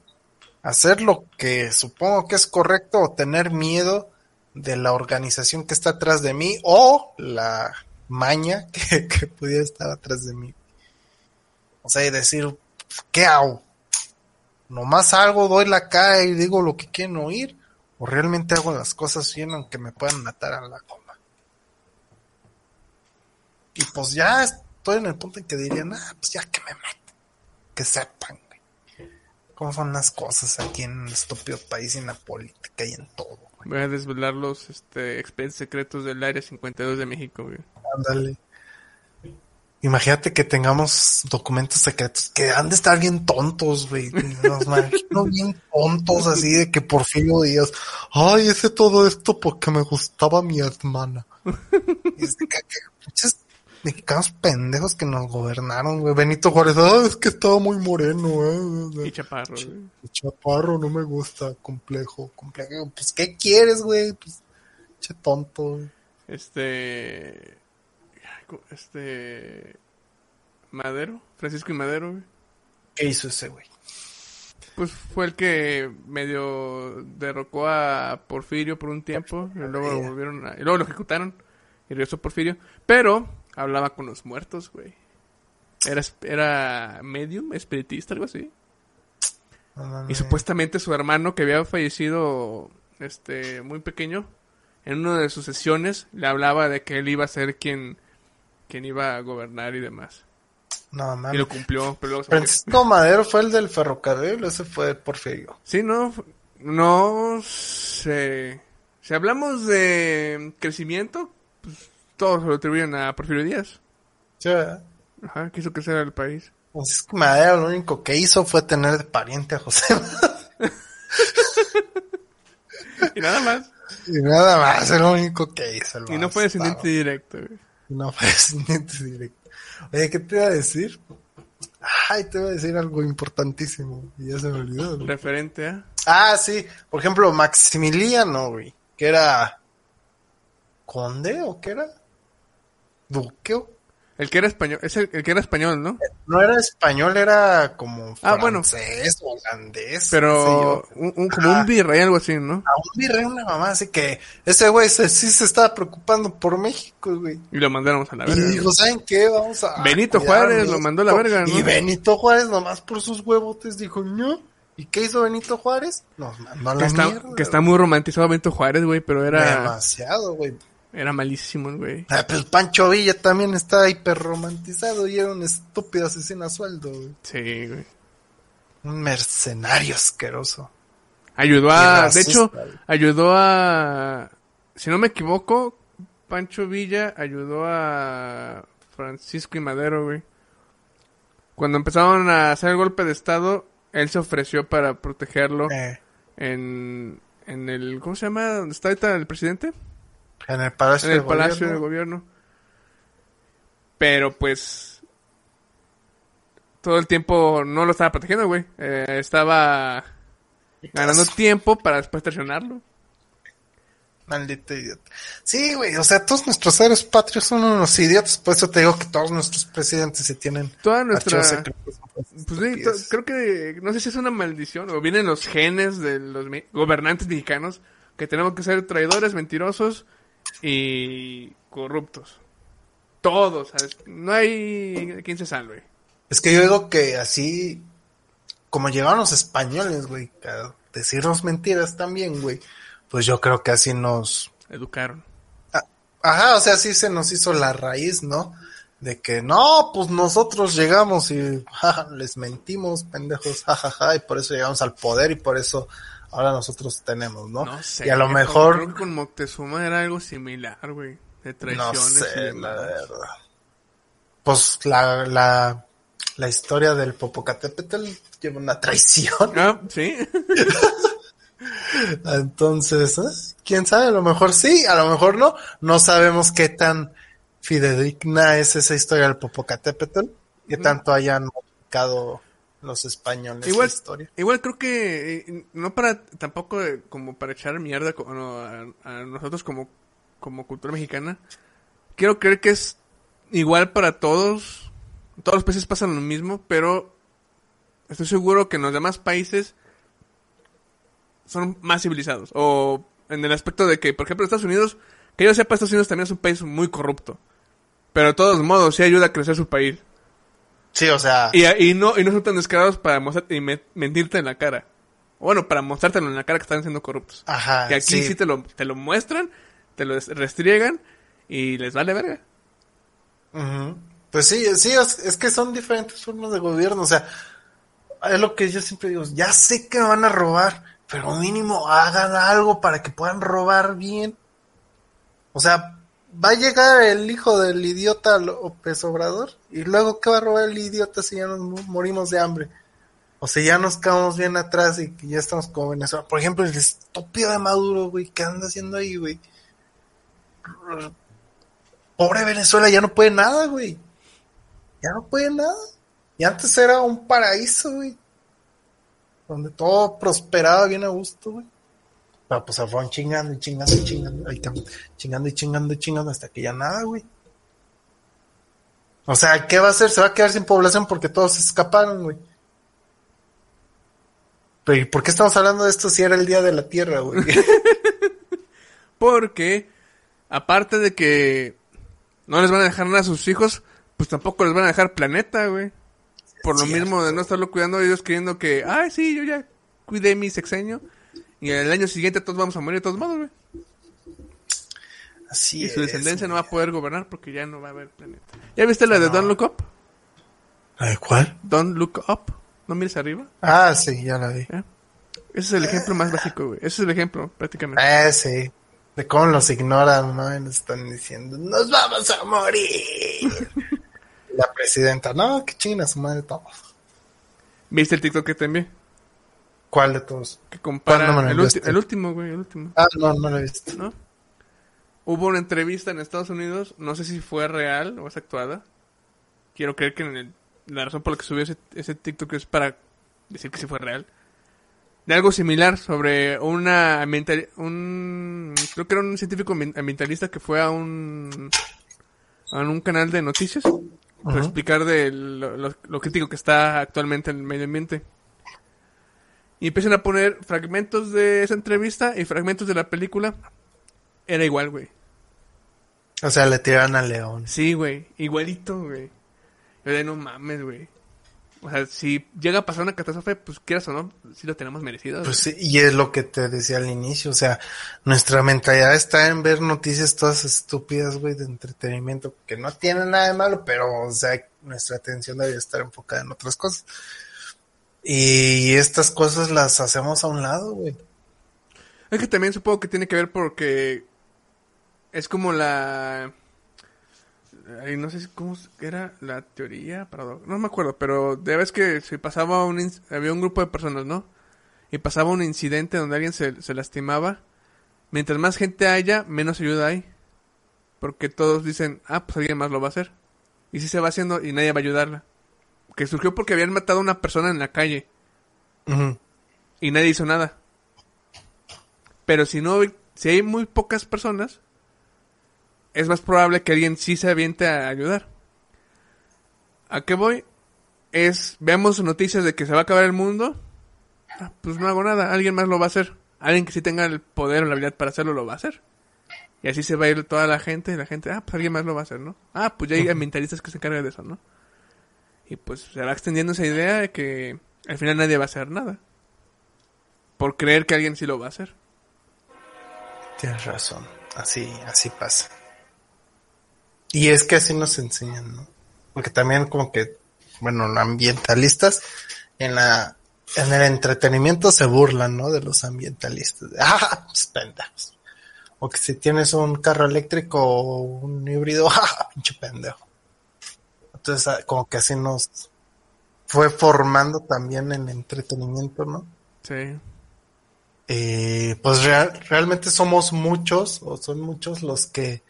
Hacer lo que supongo que es correcto o tener miedo de la organización que está atrás de mí o la maña que, que pudiera estar atrás de mí. O sea, y decir, ¿qué hago? Nomás algo, doy la cara y digo lo que quieren oír, o realmente hago las cosas bien aunque me puedan matar a la coma. Y pues ya estoy en el punto en que dirían, ah, pues ya que me maten, que sepan, güey, cómo son las cosas aquí en un estúpido país y en la política y en todo, güey. Voy a desvelar los este, expedientes secretos del Área 52 de México, güey. Ándale. Imagínate que tengamos documentos secretos que han de estar bien tontos, güey. Nos imagino bien tontos así de que Porfirio Díaz, ay, hice todo esto porque me gustaba mi hermana. Y es de que- que pinches mexicanos pendejos que nos gobernaron, güey. Benito Juárez, ah, es que estaba muy moreno, Y eh. chaparro, güey. Chaparro, no me gusta, complejo, complejo. Pues, ¿qué quieres, güey? Pues, che tonto, güey. Este. Este. Madero, Francisco y Madero, güey. ¿Qué hizo ese güey? Pues fue el que medio derrocó a Porfirio por un tiempo. Y luego lo volvieron a- y luego lo ejecutaron. Y regresó Porfirio. Pero hablaba con los muertos, güey. Era, era medium, espiritista, algo así. No Y supuestamente su hermano, que había fallecido este muy pequeño, en una de sus sesiones le hablaba de que él iba a ser quien, quien iba a gobernar y demás. No Y mames. lo cumplió, pero. Francisco Madero fue el del ferrocarril, ese fue Porfirio. Sí, no, no sé. Si hablamos de crecimiento, pues todos se lo atribuyen a Porfirio Díaz. Sí, ¿verdad? Ajá, quiso crecer el país. Francisco Madero lo único que hizo fue tener de pariente a José. Y nada más. y nada más, es lo único que hizo. el Y no fue descendiente directo, güey. No descendiente directo. Oye, ¿qué te iba a decir? Ay, te iba a decir algo importantísimo. Y ya se me olvidó. güey. Referente a... Ah, sí. Por ejemplo, Maximiliano, güey. Que era... ¿Conde o qué era? ¿Duque? o- El que era español, es el, el que era español, ¿no? No era español, era como Ah, bueno. francés, holandés. qué sé Pero un, un- como un virrey, algo así, ¿no? A un virrey, una mamá, así que ese güey se- sí se estaba preocupando por México, güey. Y lo mandaron a la Y verga. dijo, ¿saben qué? Vamos a. Benito Juárez lo mandó a la verga, ¿no? Y Benito Juárez, nomás por sus huevotes, dijo, no. ¿Y qué hizo Benito Juárez? Nos mandó a la que, está, mierda. que está muy romantizado Benito Juárez, güey, pero era, Demasiado, güey. Era malísimo, el güey. Ah, pues Pancho Villa también está hiper romantizado y era un estúpido asesino a sueldo, güey. Sí, güey. Un mercenario asqueroso. Ayudó a, de hecho, güey. ayudó a, si no me equivoco, Pancho Villa ayudó a Francisco y Madero, güey. Cuando empezaron a hacer el golpe de estado, él se ofreció para protegerlo Eh, en, en el, ¿cómo se llama? ¿Dónde está ahorita el presidente? En el Palacio en el del Palacio del Gobierno. Pero pues todo el tiempo no lo estaba protegiendo, güey. Eh, estaba ganando tiempo para después traicionarlo. Maldito idiota. Sí, güey, o sea, todos nuestros héroes patrios son unos idiotas, por eso te digo que todos nuestros presidentes se tienen Toda nuestra secretos. pues sí, creo que no sé si es una maldición o vienen los genes de los gobernantes mexicanos que tenemos que ser traidores, mentirosos y corruptos. Todos, ¿sabes? No hay quien se salve. Es que yo digo que así, como llegaron los españoles, güey, a decirnos mentiras también, güey, pues yo creo que así nos... Educaron. Ajá, o sea, así se nos hizo la raíz, ¿no? de que no, pues nosotros llegamos y ja, les mentimos, pendejos, jajaja, y por eso llegamos al poder y por eso ahora nosotros tenemos, ¿no? No sé. y a lo mejor, Creo que con Moctezuma era algo similar, güey. De no traiciones. y sé, demás. la verdad. Pues la, la, la historia del Popocatépetl lleva una traición. Ah, sí. Entonces, ¿eh? quién sabe, a lo mejor sí, a lo mejor no. No sabemos qué tan fidedigna es esa historia del Popocatépetl, qué tanto hayan modificado los españoles Igual, la historia. igual creo que eh, no para tampoco eh, como para echar mierda co- no, a, a nosotros como como cultura mexicana. Quiero creer que es igual para todos. Todos los países pasan lo mismo, pero estoy seguro que en los demás países son más civilizados o en el aspecto de que, por ejemplo, Estados Unidos, que yo sepa, Estados Unidos también es un país muy corrupto. Pero de todos modos, sí ayuda a crecer su país. Sí, o sea, Y, y no, y no son tan descarados para mostrarte y me- mentirte en la cara. Bueno, para mostrártelo en la cara que están siendo corruptos. ajá, que aquí sí, sí, te, lo, te lo muestran, te lo restriegan y les vale verga. Pues sí, sí, es, es que son diferentes formas de gobierno, o sea, es lo que yo siempre digo, ya sé que me van a robar, pero mínimo hagan algo para que puedan robar bien. O sea, va a llegar el hijo del idiota López Obrador y luego ¿qué va a robar el idiota si ya nos mo- morimos de hambre? O sea, ya nos quedamos bien atrás y que ya estamos como Venezuela. Por ejemplo, el estúpido de Maduro, güey, ¿qué anda haciendo ahí, güey? Pobre Venezuela ya no puede nada, güey. Ya no puede nada. Y antes era un paraíso, güey. Donde todo prosperaba bien a gusto, güey. Pero pues se fueron chingando y chingando y chingando. Ahí está, chingando y chingando y chingando hasta que ya nada, güey. O sea, ¿qué va a hacer? Se va a quedar sin población porque todos se escaparon, güey. Pero ¿y por qué estamos hablando de esto si era el día de la Tierra, güey? Porque, aparte de que no les van a dejar nada a sus hijos, pues tampoco les van a dejar planeta, güey. Por lo Cierto. mismo de no estarlo cuidando ellos creyendo que, ay, sí, yo ya cuidé mi sexenio. Y el año siguiente todos vamos a morir de todos modos, güey. Así Y su es, descendencia no va a poder gobernar porque ya no va a haber planeta. ¿Ya viste la de Don't Look Up? Ay, ¿Cuál? Don't Look Up. ¿No mires arriba? Ah, sí, ya la vi. ¿Eh? Ese es el ejemplo más básico, güey. Ese es el ejemplo, prácticamente. Eh, sí. De cómo los ignoran, ¿no? Y nos están diciendo, nos vamos a morir. La presidenta, no, que chinguen a su madre todos. ¿Viste el TikTok que te envié? ¿Cuál de todos? Que compara... ¿Cuándo me lo el, el último, güey, el último. Ah, no, no lo he visto. ¿no? Hubo una entrevista en Estados Unidos, no sé si fue real o es actuada. Quiero creer que en el- la razón por la que subió ese, ese TikTok es para decir que sí fue real. De algo similar sobre una ambiental, un creo que era un científico ambi- ambientalista que fue a un a un canal de noticias para Ujú. explicar de lo, lo- lo crítico que está actualmente en el medio ambiente. Y empiezan a poner fragmentos de esa entrevista y fragmentos de la película. Era igual, güey. O sea, le tiran al león. Sí, güey. Igualito, güey. Yo no mames, güey. O sea, si llega a pasar una catástrofe, pues quieras o no, sí lo tenemos merecido. Pues sí, y es lo que te decía al inicio, o sea, nuestra mentalidad está en ver noticias todas estúpidas, güey, de entretenimiento, que no tienen nada de malo, pero, o sea, nuestra atención debe estar enfocada en otras cosas. Y estas cosas las hacemos a un lado, güey. Es que también supongo que tiene que ver porque es como la... Ay, no sé cómo era la teoría, no me acuerdo, pero de vez que si pasaba un... había un grupo de personas, ¿no? Y pasaba un incidente donde alguien se, se lastimaba, mientras más gente haya, menos ayuda hay. Porque todos dicen, ah, pues alguien más lo va a hacer. Y si se va haciendo y nadie va a ayudarla. Que surgió porque habían matado a una persona en la calle y nadie hizo nada. Pero si no, si hay muy pocas personas, es más probable que alguien sí se aviente a ayudar. ¿A qué voy? Es, veamos noticias de que se va a acabar el mundo. Ah, pues no hago nada, alguien más lo va a hacer. Alguien que sí tenga el poder o la habilidad para hacerlo lo va a hacer. Y así se va a ir toda la gente y la gente, ah, pues alguien más lo va a hacer, ¿no? Ah, pues ya hay ambientalistas que se encargan de eso, ¿no? Y pues se va extendiendo esa idea de que al final nadie va a hacer nada. Por creer que alguien sí lo va a hacer. Tienes razón, así, así pasa. Y es que así nos enseñan, ¿no? porque también como que, bueno, ambientalistas en la en el entretenimiento se burlan, ¿no? De los ambientalistas. Ah, pues pendejos. O que si tienes un carro eléctrico o un híbrido, ah, pinche pendejo. Entonces, ah, como que así nos fue formando también en entretenimiento, ¿no? Sí. Eh, pues real- realmente somos muchos, o son muchos los que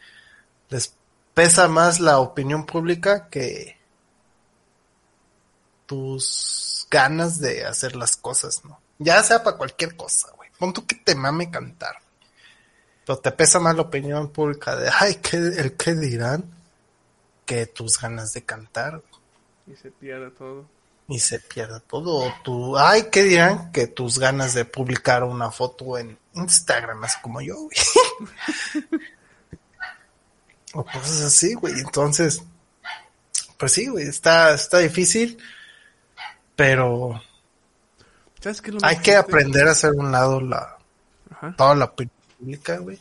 les pesa más la opinión pública que tus ganas de hacer las cosas, ¿no? Ya sea para cualquier cosa, güey. Pon tú que te mame cantar. Pero te pesa más la opinión pública de, ay, ¿qué, el qué dirán? Que tus ganas de cantar, Y se pierde todo. y se pierde todo. O tu, ay, ¿qué dirán? Que tus ganas de publicar una foto en Instagram, así como yo, güey. o cosas así, güey. Entonces, pues sí, güey, está, está difícil, pero ¿Sabes qué es lo más hay que aprender a hacer un lado la, Ajá. toda la pública, güey,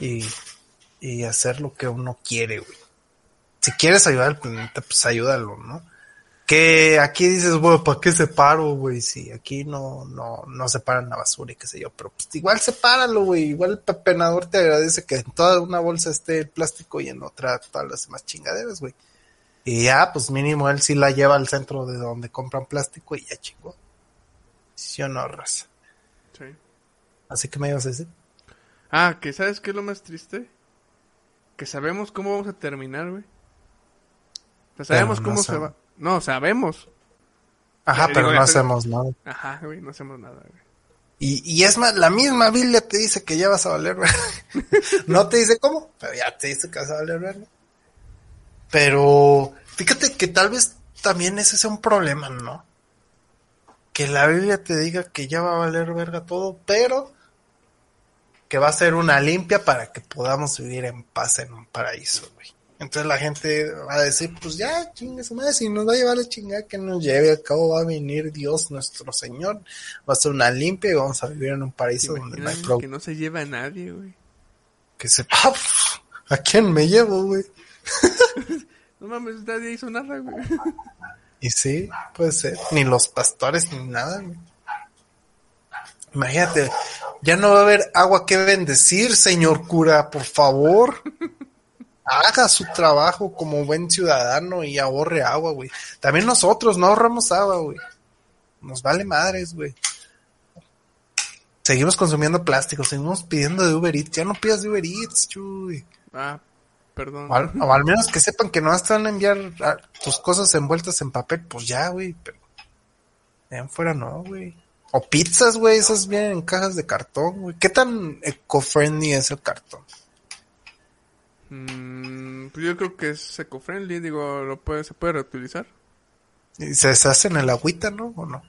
y, y hacer lo que uno quiere, güey. Si quieres ayudar al planeta, pues ayúdalo, ¿no? Que aquí dices, bueno, ¿para qué separo, güey? Si aquí no, no, no separan la basura y qué sé yo, pero pues igual sepáralo, güey. Igual el pepenador te agradece que en toda una bolsa esté el plástico y en otra todas las demás chingaderas, güey. Y ya, pues mínimo él sí la lleva al centro de donde compran plástico y ya chingó. ¿Sí o no, raza? Sí. Así que me ibas a decir. Ah, que ¿sabes qué es lo más triste? Que sabemos cómo vamos a terminar, güey. Sea, sabemos Pero no cómo se va. No, sabemos. Ajá, pero digo, no hacemos nada. Ajá, güey, no hacemos nada, güey. Y, y es más, la misma Biblia te dice que ya vas a valer verga. no te dice cómo, pero ya te dice que vas a valer verga. Pero fíjate que tal vez también ese sea un problema, ¿no? Que la Biblia te diga que ya va a valer verga todo, pero que va a ser una limpia para que podamos vivir en paz en un paraíso, güey. Entonces la gente va a decir, pues ya, chingue su madre, si nos va a llevar la chingada que nos lleve, al cabo va a venir Dios nuestro Señor, va a ser una limpia y vamos a vivir en un ¿Te paraíso donde no hay problema. que no se lleva a nadie, güey? Que se... ¡Ah! ¿A quién me llevo, güey? No mames, nadie hizo nada, güey. Y sí, puede ser. Ni los pastores ni nada, güey. Imagínate, ya no va a haber agua que bendecir, señor cura, por favor. Haga su trabajo como buen ciudadano y ahorre agua, güey. También nosotros no ahorramos agua, güey. Nos vale madres, güey. Seguimos consumiendo plástico, seguimos pidiendo de Uber Eats. Ya no pidas de Uber Eats, chuy. Ah, perdón. O al, o al menos que sepan que no van a enviar tus cosas envueltas en papel, pues ya, güey. Pero en fuera no, güey. O pizzas, güey, esas vienen en cajas de cartón, güey. ¿Qué tan eco-friendly es el cartón? Mm, pues yo creo que es eco-friendly, digo, lo puede, se puede reutilizar. ¿Y ¿Se deshace en el agüita, no? ¿O no?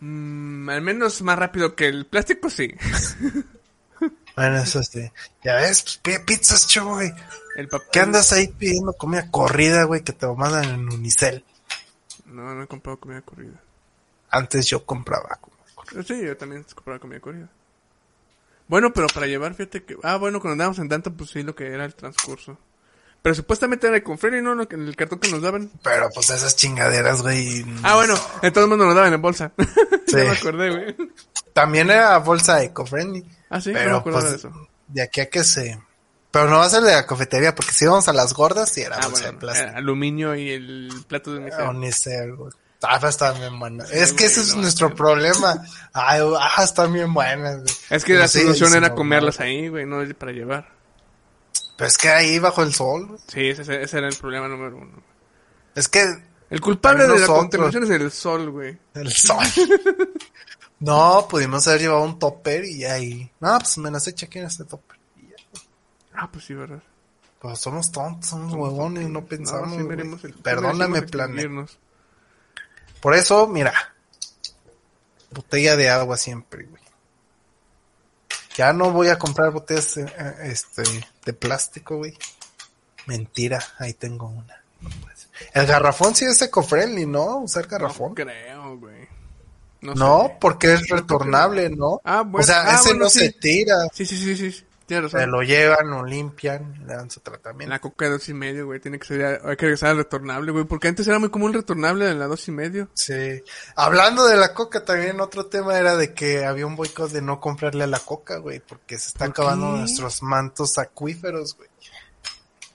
Mm, al menos más rápido que el plástico, sí. Bueno, eso sí. Ya ves, pues pide pizzas, chu, güey. El papel... ¿Qué andas ahí pidiendo comida corrida, güey, que te lo mandan en Unicel? No, no he comprado comida corrida. Antes yo compraba. comida corrida. Sí, yo también compraba comida corrida. Bueno, pero para llevar, fíjate que... Ah, bueno, cuando andábamos en tanto, pues sí, lo que era el transcurso. Pero supuestamente era con Freddy, ¿no? Lo que- el cartón que nos daban. Pero pues esas chingaderas, güey. Ah, bueno, en todo el mundo nos daban en bolsa. Sí. ya me acordé, güey. También era bolsa eco-friendly. Ah, sí, no me acordaba pues, de eso. de aquí a que se... Pero no va a ser de la cafetería, porque si vamos a las gordas, sí era Ah, bolsa bueno, de plástico. aluminio y el plato de unicel. Güey. Ah, pues están bien buenas. es que ese es nuestro problema. Ay, ah, están bien buenas. güey. Es que Pero la sí, solución era comerlas ahí, güey, no para llevar. Pero es que ahí bajo el sol, güey. Sí, ese, ese era el problema número uno. Es que El culpable de la contaminación es el sol, güey. el sol. no, pudimos haber llevado un topper y ahí. No, pues me las eché aquí en este topper. Ah, pues sí, ¿verdad? Pues somos tontos, somos huevones y no pensamos. No, sí Perdóname, planeta. Por eso, mira, botella de agua siempre, güey. Ya no voy a comprar botellas eh, eh, este, de plástico, güey. Mentira, ahí tengo una. El garrafón sí es eco-friendly, ¿no? Usar garrafón. No creo, güey. No, porque es retornable, ¿no? Ah, bueno. O sea, Ah, ese bueno, no sí. se tira. Sí, sí, sí, sí. Se lo llevan, lo limpian, le dan su tratamiento. La coca de dos y medio, güey, tiene que ser, hay que regresar al retornable, güey, porque antes era muy común el retornable de la dos y medio. Sí. Hablando de la coca, también otro tema era de que había un boicot de no comprarle a la coca, güey, porque se está ¿Por acabando qué? nuestros mantos acuíferos, güey.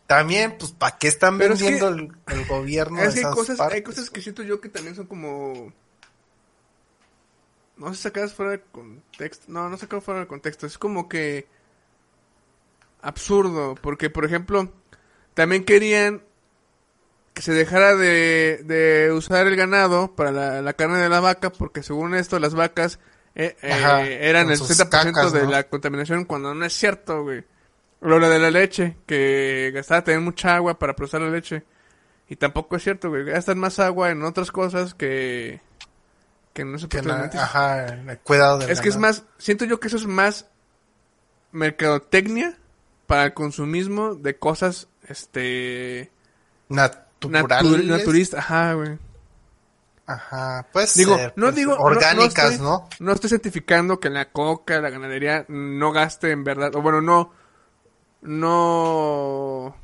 También, pues, ¿para qué están Pero es vendiendo el, el gobierno es que hay esas cosas, hay cosas que siento yo que también son como... No sé, sacadas fuera de contexto. No, no sacadas fuera de contexto. Es como que... Absurdo. Porque, por ejemplo, también querían que se dejara de, de usar el ganado para la, la carne de la vaca. Porque según esto, las vacas eh, eh, Ajá, eran el sus 60% cacas, de la contaminación. Cuando no es cierto, güey. Lo de la leche. Que gastaba también mucha agua para procesar la leche. Y tampoco es cierto, güey. Gastan más agua en otras cosas que... Que no se Que la- ajá, el cuidado del Es que es más, siento yo que eso es más mercadotecnia para el consumismo de cosas, este, Naturales. natu- naturista, ajá, güey. Ajá, pues Digo, no digo, no- orgánicas, estoy- ¿no? No estoy certificando que la coca, la ganadería no gaste en verdad, o bueno, no, no,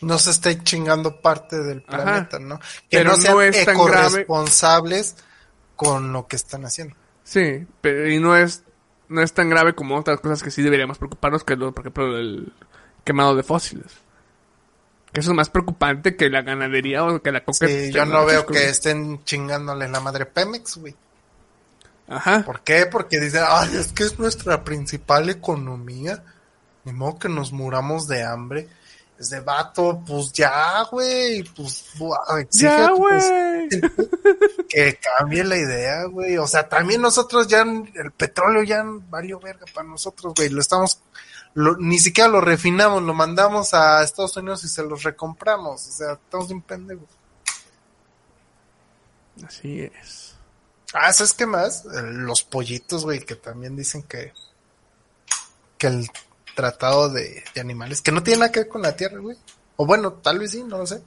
no se esté chingando parte del Ajá. planeta, ¿no? Que Pero no sean no es tan grave. con lo que están haciendo. sí, pero y no es, no es tan grave como otras cosas que sí deberíamos preocuparnos, que lo, por ejemplo, el quemado de fósiles. Que eso es más preocupante que la ganadería o que la coca. Sí, yo no veo que estén chingándole la madre Pemex, güey. Ajá. ¿Por qué? Porque dicen, ay, es que es nuestra principal economía. Ni modo que nos muramos de hambre. Es de vato, pues ya, güey. Pues, buah, exige Ya, güey. que cambie la idea, güey. O sea, también nosotros ya, el petróleo ya valió verga para nosotros, güey. Lo estamos, lo- ni siquiera lo refinamos, lo mandamos a Estados Unidos y se los recompramos. O sea, estamos bien pendejos. Así es. Ah, ¿sabes qué más? Los pollitos, güey, que también dicen que, que el tratado de, de animales, que no tiene nada que ver con la tierra, güey. O bueno, tal vez sí, no lo sé.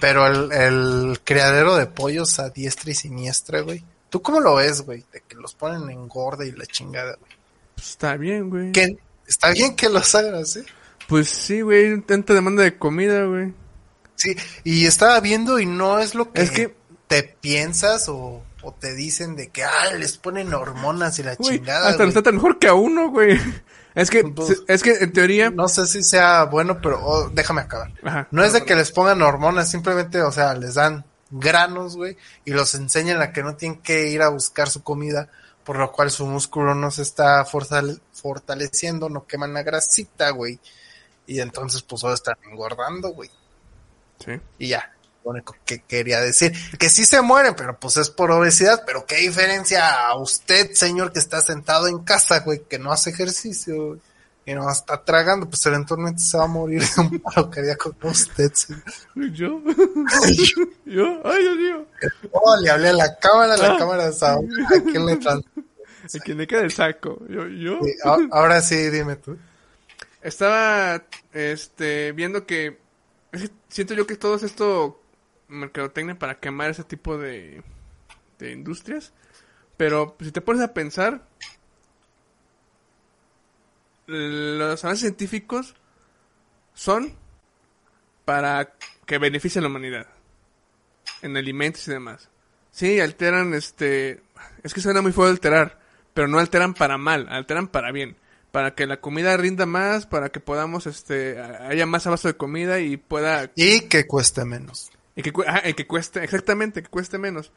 Pero el, el criadero de pollos a diestra y siniestra, güey. ¿Tú cómo lo ves, güey? De que los ponen en gorda y la chingada, güey. Pues está bien, güey. Que está bien que los hagan así. Pues sí, güey. Tanta demanda de comida, güey. Sí, y estaba viendo y no es lo que, Es que- te piensas o, o te dicen de que, ah, les ponen hormonas y la Güey, chingada. hasta güey. nos tratan mejor que a uno, güey. Es que, es que en teoría. No sé si sea bueno, pero oh, déjame acabar. Ajá. No es de que les pongan hormonas, simplemente, o sea, les dan granos, güey, y los enseñan a que no tienen que ir a buscar su comida, por lo cual su músculo no se está fortale- fortaleciendo, no queman la grasita, güey. Y entonces, pues, solo están engordando, güey. Sí. Y ya, lo único que quería decir. Que sí se mueren, pero pues es por obesidad, pero qué diferencia a usted, señor, que está sentado en casa, güey, que no hace ejercicio, güey, y no está tragando, pues eventualmente se va a morir de un paro cardíaco como usted, señor. ¿Yo? ¿Yo? Ay, Dios mío. Oh, le hablé a la cámara, la Ah. cámara sabe a quién le trans- A quien le queda el saco. ¿Yo? ¿Yo? Sí, a- Ahora sí, dime tú. Estaba este viendo que que siento yo que todo es esto mercadotecnia para quemar ese tipo de, de industrias. Pero si te pones a pensar, los avances científicos son para que beneficie a la humanidad en alimentos y demás. Sí, alteran este, es que suena muy feo alterar, pero no alteran para mal, alteran para bien, para que la comida rinda más, para que podamos este haya más abasto de comida y pueda Y que cueste menos. Y que, y que cueste, exactamente, que cueste menos.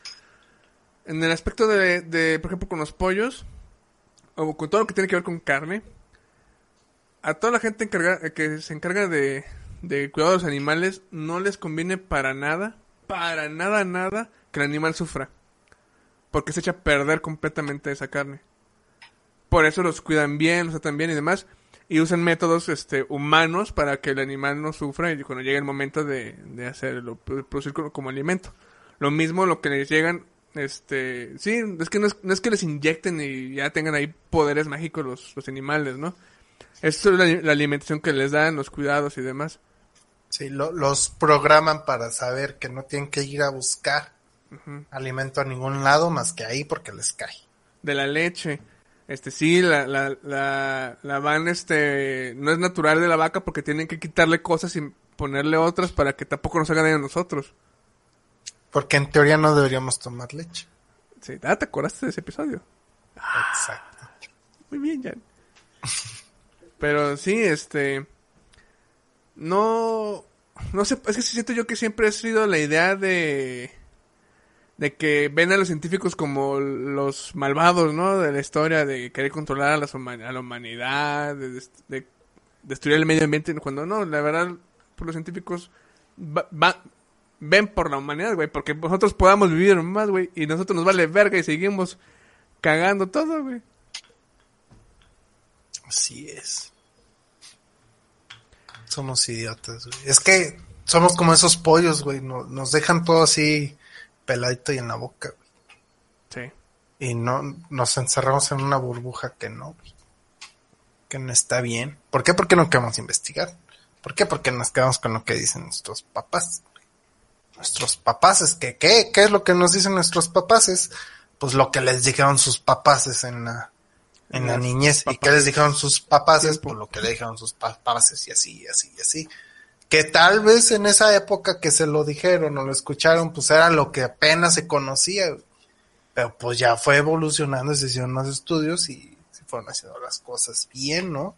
En el aspecto de, por ejemplo, con los pollos, o con todo lo que tiene que ver con carne, a toda la gente eh, que se encarga de, de cuidado de los animales, no les conviene para nada, para nada, nada, que el animal sufra. Porque se echa a perder completamente esa carne. Por eso los cuidan bien, los tratan bien y demás. Y usan métodos este, humanos para que el animal no sufra y cuando llegue el momento de, de hacerlo, pro- producir como, como alimento. Lo mismo lo que les llegan, este, sí, es que no es, no es que les inyecten y ya tengan ahí poderes mágicos los, los animales, ¿no? Es solo la, la alimentación que les dan, los cuidados y demás. Sí, lo- los programan para saber que no tienen que ir a buscar alimento a ningún lado más que ahí porque les cae. De la leche. Este sí, la, la, la, la van, este, no es natural de la vaca porque tienen que quitarle cosas y ponerle otras para que tampoco nos hagan daño a nosotros. Porque en teoría no deberíamos tomar leche. Sí, ah, ¿te acordaste de ese episodio? Exacto. Muy bien, Jan. Pero sí, este. No. No sé, es que siento yo que siempre ha sido la idea de. De que ven a los científicos como los malvados, ¿no? De la historia, de querer controlar a, las la humanidad, de, dest- de destruir el medio ambiente, cuando no, la verdad, por los científicos ven por la humanidad, güey, porque nosotros podamos vivir más, güey, y nosotros nos vale verga y seguimos cagando todo, güey. Así es. Somos idiotas, güey. Es que somos como esos pollos, güey. no- nos dejan todo así peladito y en la boca, güey. Sí. Y no nos encerramos en una burbuja que no, güey. Que no está bien. ¿Por qué? Porque no queremos investigar. ¿Por qué? Porque nos quedamos con lo que dicen nuestros papás. Nuestros papás es que, ¿qué? ¿Qué es lo que nos dicen nuestros papás? Es, pues lo que les dijeron sus papás en la, en la niñez. ¿Y qué les dijeron sus papás? Por lo que le dijeron sus papás y así, y así, y así. Que tal vez en esa época que se lo dijeron o lo escucharon, pues era lo que apenas se conocía. Pero pues ya fue evolucionando, se hicieron más estudios y se fueron haciendo las cosas bien, ¿no?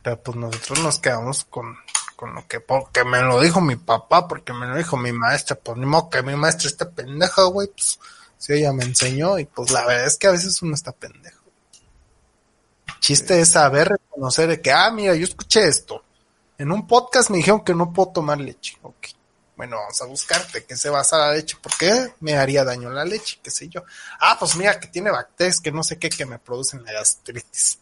Pero pues nosotros nos quedamos con, con lo que, porque me lo dijo mi papá, porque me lo dijo mi maestra, pues ni modo que mi maestra esté pendeja, güey, pues si ella me enseñó y pues la verdad es que a veces uno está pendejo. El chiste es saber reconocer de que, ah, mira, yo escuché esto. En un podcast me dijeron que no puedo tomar leche. Ok. Bueno, vamos a buscarte qué se basa la leche. ¿Por qué me haría daño la leche? ¿Qué sé yo? Ah, pues mira, que tiene bacterias que no sé qué que me producen la gastritis.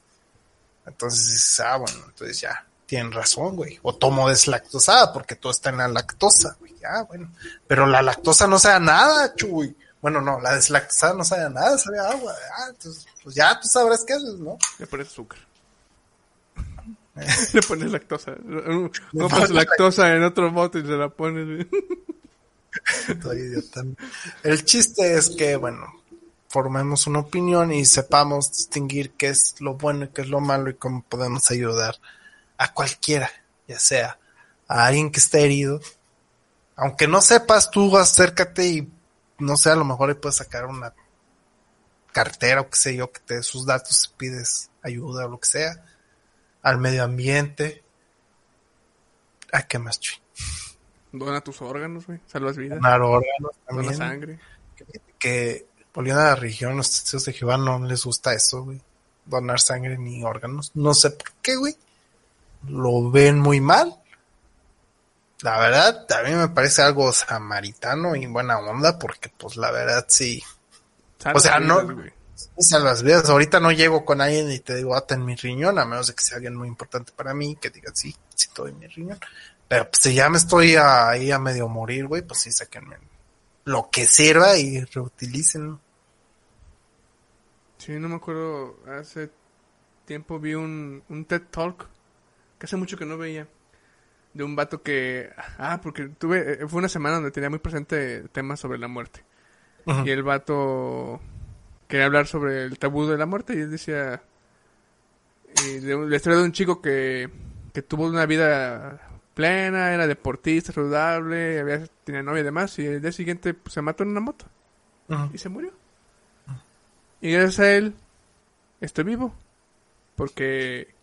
Entonces ah, bueno, entonces ya, tienen razón, güey. O tomo deslactosada porque todo está en la lactosa, güey. Ah, bueno. Pero la lactosa no sabe a nada, chuy. Bueno, no, la deslactosada no sabe a nada, sabe agua. Ah, entonces, pues ya tú sabrás qué haces, ¿no? Le pones azúcar. Le pones lactosa. Le Compras pones lactosa en otro bote y se la pones. güey. Estoy idiota. El chiste es que, bueno, formemos una opinión y sepamos distinguir qué es lo bueno y qué es lo malo y cómo podemos ayudar a cualquiera, ya sea a alguien que esté herido. Aunque no sepas, tú acércate y no sé, a lo mejor ahí puedes sacar una cartera o qué sé yo que te dé sus datos pides ayuda o lo que sea. Al medio ambiente. ¿A qué más, Chuy? Dona tus órganos, güey. Salvas vidas. Donar órganos Dona también. sangre. que volviendo a la religión, los testigos de Jehová no les gusta eso, güey. Donar sangre ni órganos. No sé por qué, güey. Lo ven muy mal. La verdad, a mí me parece algo samaritano y buena onda porque, pues, la verdad, sí. O sea, no- güey. Sí las vidas. Ahorita no llego con alguien y te digo, ata en mi riñón, a menos de que sea alguien muy importante para mí, que diga, sí, sí, todo en mi riñón. Pero pues, si ya me estoy ahí a medio morir, güey, pues sí, sáquenme lo que sirva y reutilícenlo. Sí, no me acuerdo. Hace tiempo vi un, un TED Talk que hace mucho que no veía. De un vato que. Ah, porque tuve. eh, Fue una semana donde tenía muy presente temas sobre la muerte. Y el vato quería hablar sobre el tabú de la muerte. Y él decía. Y de la historia de un chico que, que tuvo una vida plena, era deportista, saludable, había, tenía novia y demás. Y el día siguiente pues, se mató en una moto y se murió. Y gracias a él estoy vivo. Porque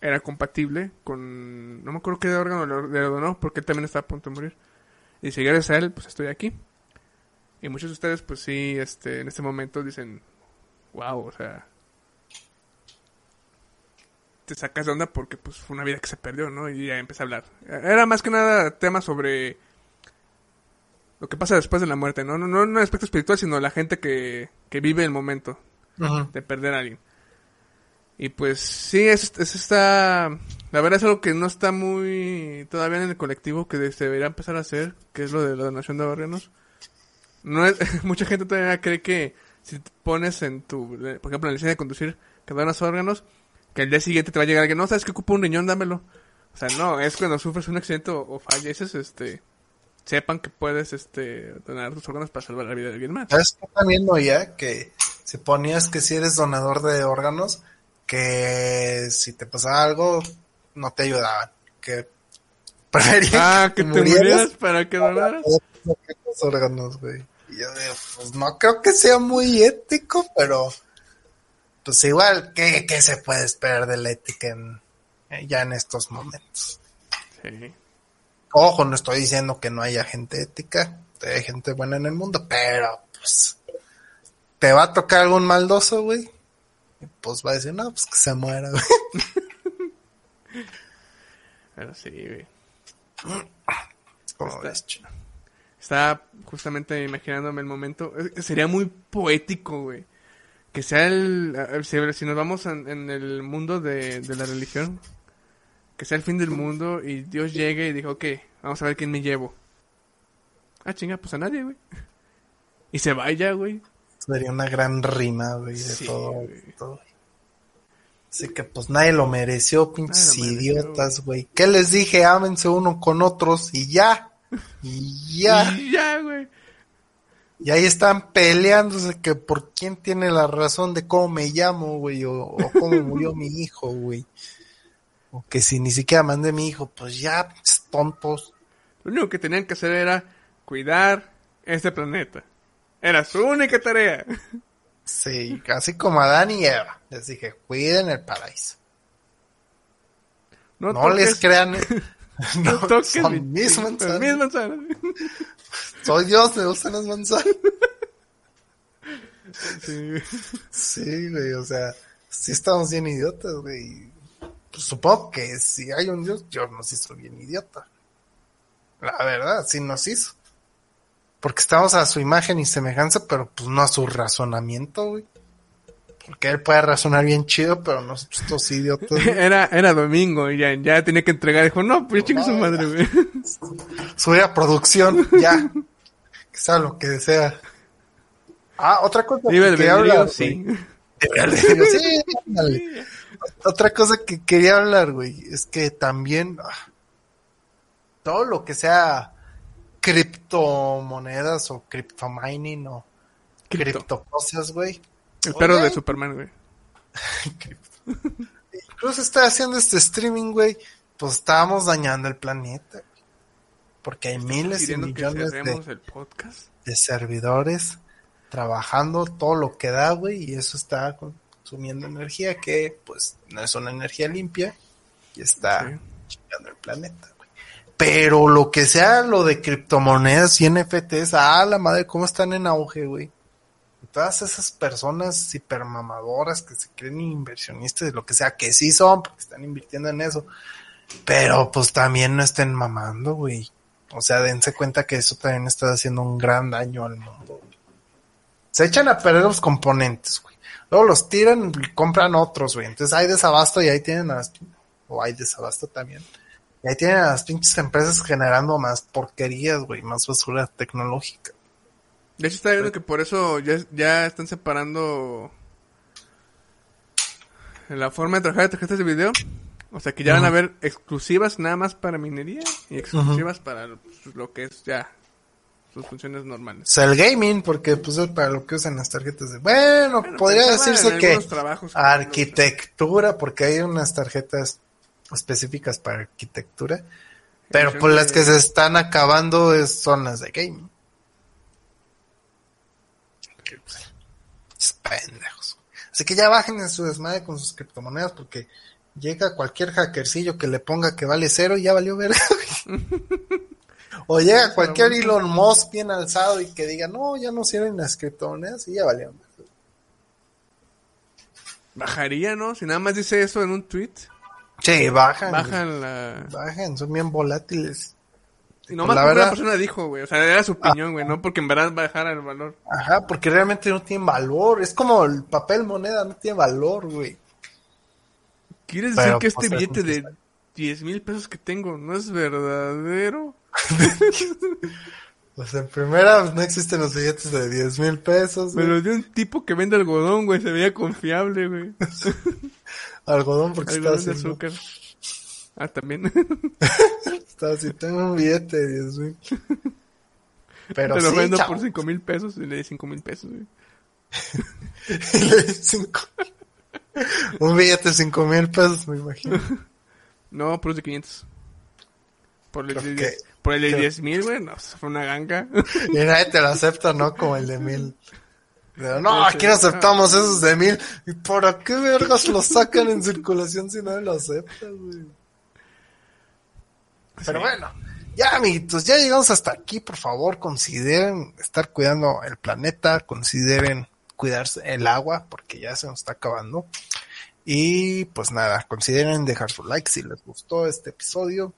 era compatible con... No me acuerdo qué órgano le le donó, porque él también estaba a punto de morir. Y si gracias a él, pues estoy aquí. Y muchos de ustedes, pues sí, este, en este momento dicen, wow, o sea... Te sacas de onda porque pues fue una vida que se perdió, ¿no? Y ya empecé a hablar. Era más que nada tema sobre lo que pasa después de la muerte, ¿no? No, no en el aspecto espiritual, sino la gente que, que vive el momento de perder a alguien. Y pues sí, eso, eso está... La verdad es algo que no está muy todavía en el colectivo que se debería empezar a hacer, que es lo de la donación de órganos. No es, mucha gente todavía cree que si te pones en tu, por ejemplo, en la licencia de conducir, que donas órganos, que el día siguiente te va a llegar alguien, no, sabes que ocupa un riñón, dámelo. O sea, no, es cuando sufres un accidente o, o falleces, este, sepan que puedes, este, donar tus órganos para salvar la vida de alguien más. ¿Sabes qué también no ya? Que si ponías que si eres donador de órganos, que si te pasaba algo, no te ayudaban. Que preferían Ah, que te murieras para que donaras. los órganos, güey. Y yo digo, pues no creo que sea muy ético, pero pues igual, ¿qué, qué se puede esperar de la ética en, eh, ya en estos momentos? Sí. Ojo, no estoy diciendo que no haya gente ética, hay gente buena en el mundo, pero pues te va a tocar algún maldoso, güey. Y pues va a decir, no, pues que se muera, güey. Pero sí, güey. ¿Cómo Está- ves, chino? Estaba justamente imaginándome el momento. Sería muy poético, güey. Que sea el... Si, si nos vamos en, en el mundo de, de la religión. Que sea el fin del mundo y Dios llegue y diga, ok, vamos a ver quién me llevo. Ah, chinga, pues a nadie, güey. Y se vaya, güey. Sería una gran rima, güey, de Sí, todo, güey. todo. Así que pues nadie lo mereció, pinches Nadie lo mereció, idiotas, güey. ¿Qué les dije? Ámense uno con otros y ya. Y ya. Y ya, güey. Y ahí están peleándose que por quién tiene la razón de cómo me llamo, güey, o, o cómo murió mi hijo, güey. O que si ni siquiera mandé a mi hijo, pues ya, tontos. Lo único que tenían que hacer era cuidar este planeta. Era su única tarea. Sí, así como Adán y Eva. Les dije, cuiden el paraíso. No, No, les crean. No No, toques son mi- mis mis manzanas. manzanas. Soy Dios, me gustan las manzanas. Sí. Sí, güey, o sea, sí estamos bien idiotas, güey. Pues supongo que si hay un Dios, Dios nos hizo bien idiota. La verdad, sí nos hizo. Porque estamos a su imagen y semejanza, pero pues no a su razonamiento, güey. Porque él puede razonar bien chido, pero nosotros idiotas. Era, era domingo y ya, ya tenía que entregar. Dijo, no, pues chingue su madre, güey. Subir a producción, ya. Que sea lo que sea. Ah, otra cosa Libre que hablar, sí. sí, ándale. Otra cosa que quería hablar, güey, es que también ah, todo lo que sea criptomonedas o criptomining o Cripto. criptocosas, güey. El perro de. Superman, güey. Incluso está haciendo este streaming, güey, pues estábamos dañando el planeta. güey. Porque hay miles y millones de, cerremos el podcast. de servidores trabajando todo lo que da, güey, y eso está consumiendo energía que, pues, no es una energía limpia y está Sí. chingando el planeta, güey. Pero lo que sea lo de criptomonedas y NFTs, ah, la madre, cómo están en auge, güey. Todas esas personas hipermamadoras que se creen inversionistas lo que sea, que sí son, porque están invirtiendo en eso. Pero pues también no estén mamando, güey. O sea, dense cuenta que eso también está haciendo un gran daño al mundo. Se echan a perder los componentes, güey. Luego los tiran y compran otros, güey. Entonces hay desabasto y ahí tienen a las... O hay desabasto también. Y ahí tienen a las pinches empresas generando más porquerías, güey. Más basura tecnológica. De hecho, estaba viendo que por eso ya, ya están separando la forma de trabajar de tarjetas de video. O sea, que ya van a haber exclusivas nada más para minería y exclusivas para pues, lo que es ya sus funciones O normales. sea, el gaming, porque pues es para lo que usan las tarjetas de... Bueno, podría pensaba decirse que arquitectura, porque hay unas tarjetas específicas para arquitectura. Pero Edición pues las que se están acabando es- son las de gaming. Pues, es pendejos. Así que ya bajen en su desmadre con sus criptomonedas porque llega cualquier hackercillo que le ponga que vale cero y ya valió ver. o llega cualquier Elon Musk bien alzado y que diga, no, ya no sirven las criptomonedas y ya valió. Bajaría, ¿no? Si nada más dice eso en un tweet, Sí, bajan. bajan la... Bajan, son bien volátiles. Y nomás la verdad- una persona dijo, güey. O sea, era su opinión, güey. No porque en verdad bajara el valor. Ajá, porque realmente no tienen valor. Es como el papel moneda, no tiene valor, güey. ¿Quieres decir Pero, que este pues, es billete de necesario. 10 mil pesos que tengo no es verdadero? Pues en primera pues, no existen los billetes de 10 mil pesos. Me güey. lo dio un tipo que vende algodón, güey. Se veía confiable, güey. Algodón porque está Algodón de haciendo. azúcar. Ah, también. Está así, tengo un billete de 10 mil. Pero Te lo sí, vendo chavo. por 5 mil pesos y le di 5 mil pesos, güey. Y le di cinco. Un billete de cinco mil pesos, me imagino. No, por los de 500. Por el de Creo 10 que- por el de creo- 10 mil, güey, no, eso fue una ganga. Y nadie te lo acepta, ¿no? Como el de mil. Pero, no, aquí no aceptamos esos de mil. ¿Y para qué vergas los sacan en circulación si nadie lo acepta, güey? Pero Sí. bueno, ya amiguitos, ya llegamos hasta aquí. Por favor, consideren estar cuidando el planeta, consideren cuidarse el agua, porque ya se nos está acabando. Y pues nada, consideren dejar su like si les gustó este episodio.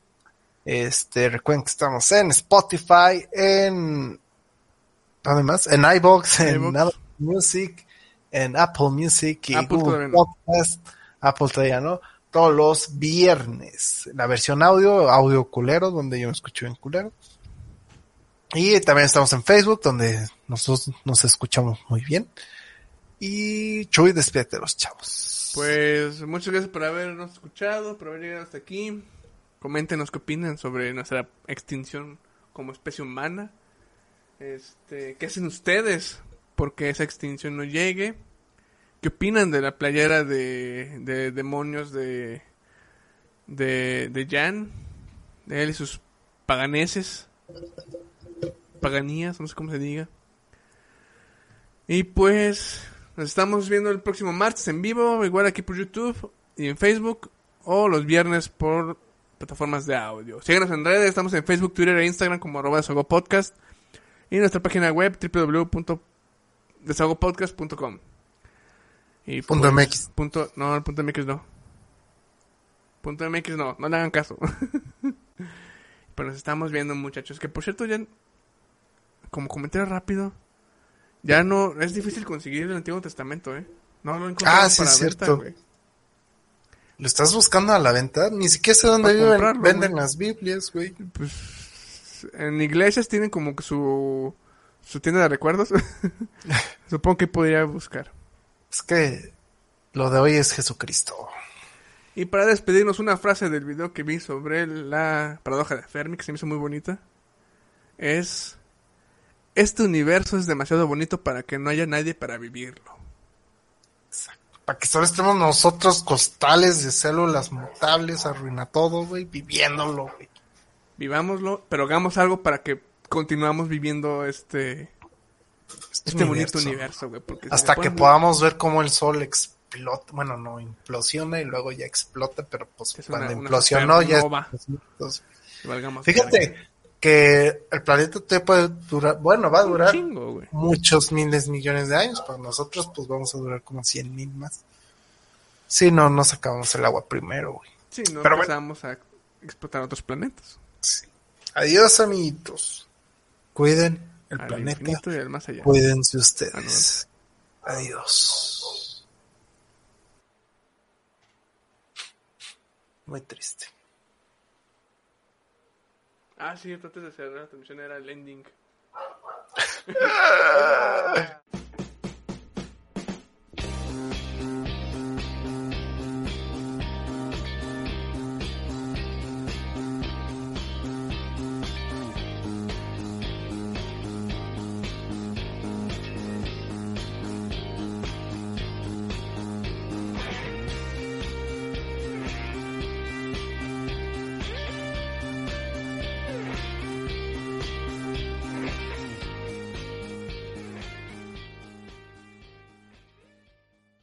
Este, recuerden que estamos en Spotify, en además en iBox, en. Apple Music, en Apple Music y Apple Google. Podcast. Apple todavía no. Todos los viernes. La versión audio, audio culero, donde yo me escucho en culero. Y también estamos en Facebook, donde nosotros nos escuchamos muy bien. Y Chuy, despídete de los chavos. Pues muchas gracias por habernos escuchado, por haber llegado hasta aquí. Coméntenos qué opinan sobre nuestra extinción como especie humana. Este, ¿qué hacen ustedes porque esa extinción no llegue? ¿Qué opinan de la playera de, de demonios de de de Jan? De él y sus paganeses. Paganías, no sé cómo se diga. Y pues nos estamos viendo el próximo martes en vivo, igual aquí por YouTube y en Facebook, o los viernes por plataformas de audio. Síganos en redes, estamos en Facebook, Twitter e Instagram como arroba desahogopodcast y nuestra página web www.desahogopodcast.com. Y Punto pues, MX. Punto, no, el punto MX no. Punto MX no, no le hagan caso. Pero nos estamos viendo muchachos, que por cierto ya, como comentario rápido, ya no, es difícil conseguir el Antiguo Testamento, ¿eh? No lo encontramos Ah, sí, para es venta, cierto. ¿Lo estás buscando a la venta? Ni siquiera sé dónde viven- venden las Biblias, güey. Pues en iglesias tienen como que su su tienda de recuerdos. Supongo que podría buscar. Es que lo de hoy es Jesucristo. Y para despedirnos, una frase del video que vi sobre la paradoja de Fermi, que se me hizo muy bonita, es, este universo es demasiado bonito para que no haya nadie para vivirlo. Para que solo estemos nosotros costales de células mutables, arruina todo, güey, viviéndolo, güey. Vivámoslo, pero hagamos algo para que continuamos viviendo este, este bonito universo, güey. porque si Hasta que podamos ver cómo el sol explota, bueno, no implosiona y luego ya explota, pero pues Es cuando una implosionó ya... Entonces, Fíjate que el planeta te puede durar, bueno, va a durar chingo, muchos miles, millones de años. Para nosotros, pues vamos a durar como 100 mil más. Si no, nos acabamos el agua primero, güey. Sí, no Pero bueno. empezamos a explotar otros planetas. Sí. Adiós, amiguitos. Cuiden el planeta. Y. Cuídense ustedes. Ah, Adiós. Muy triste. Ah, sí, antes de cerrar la transmisión era el ending.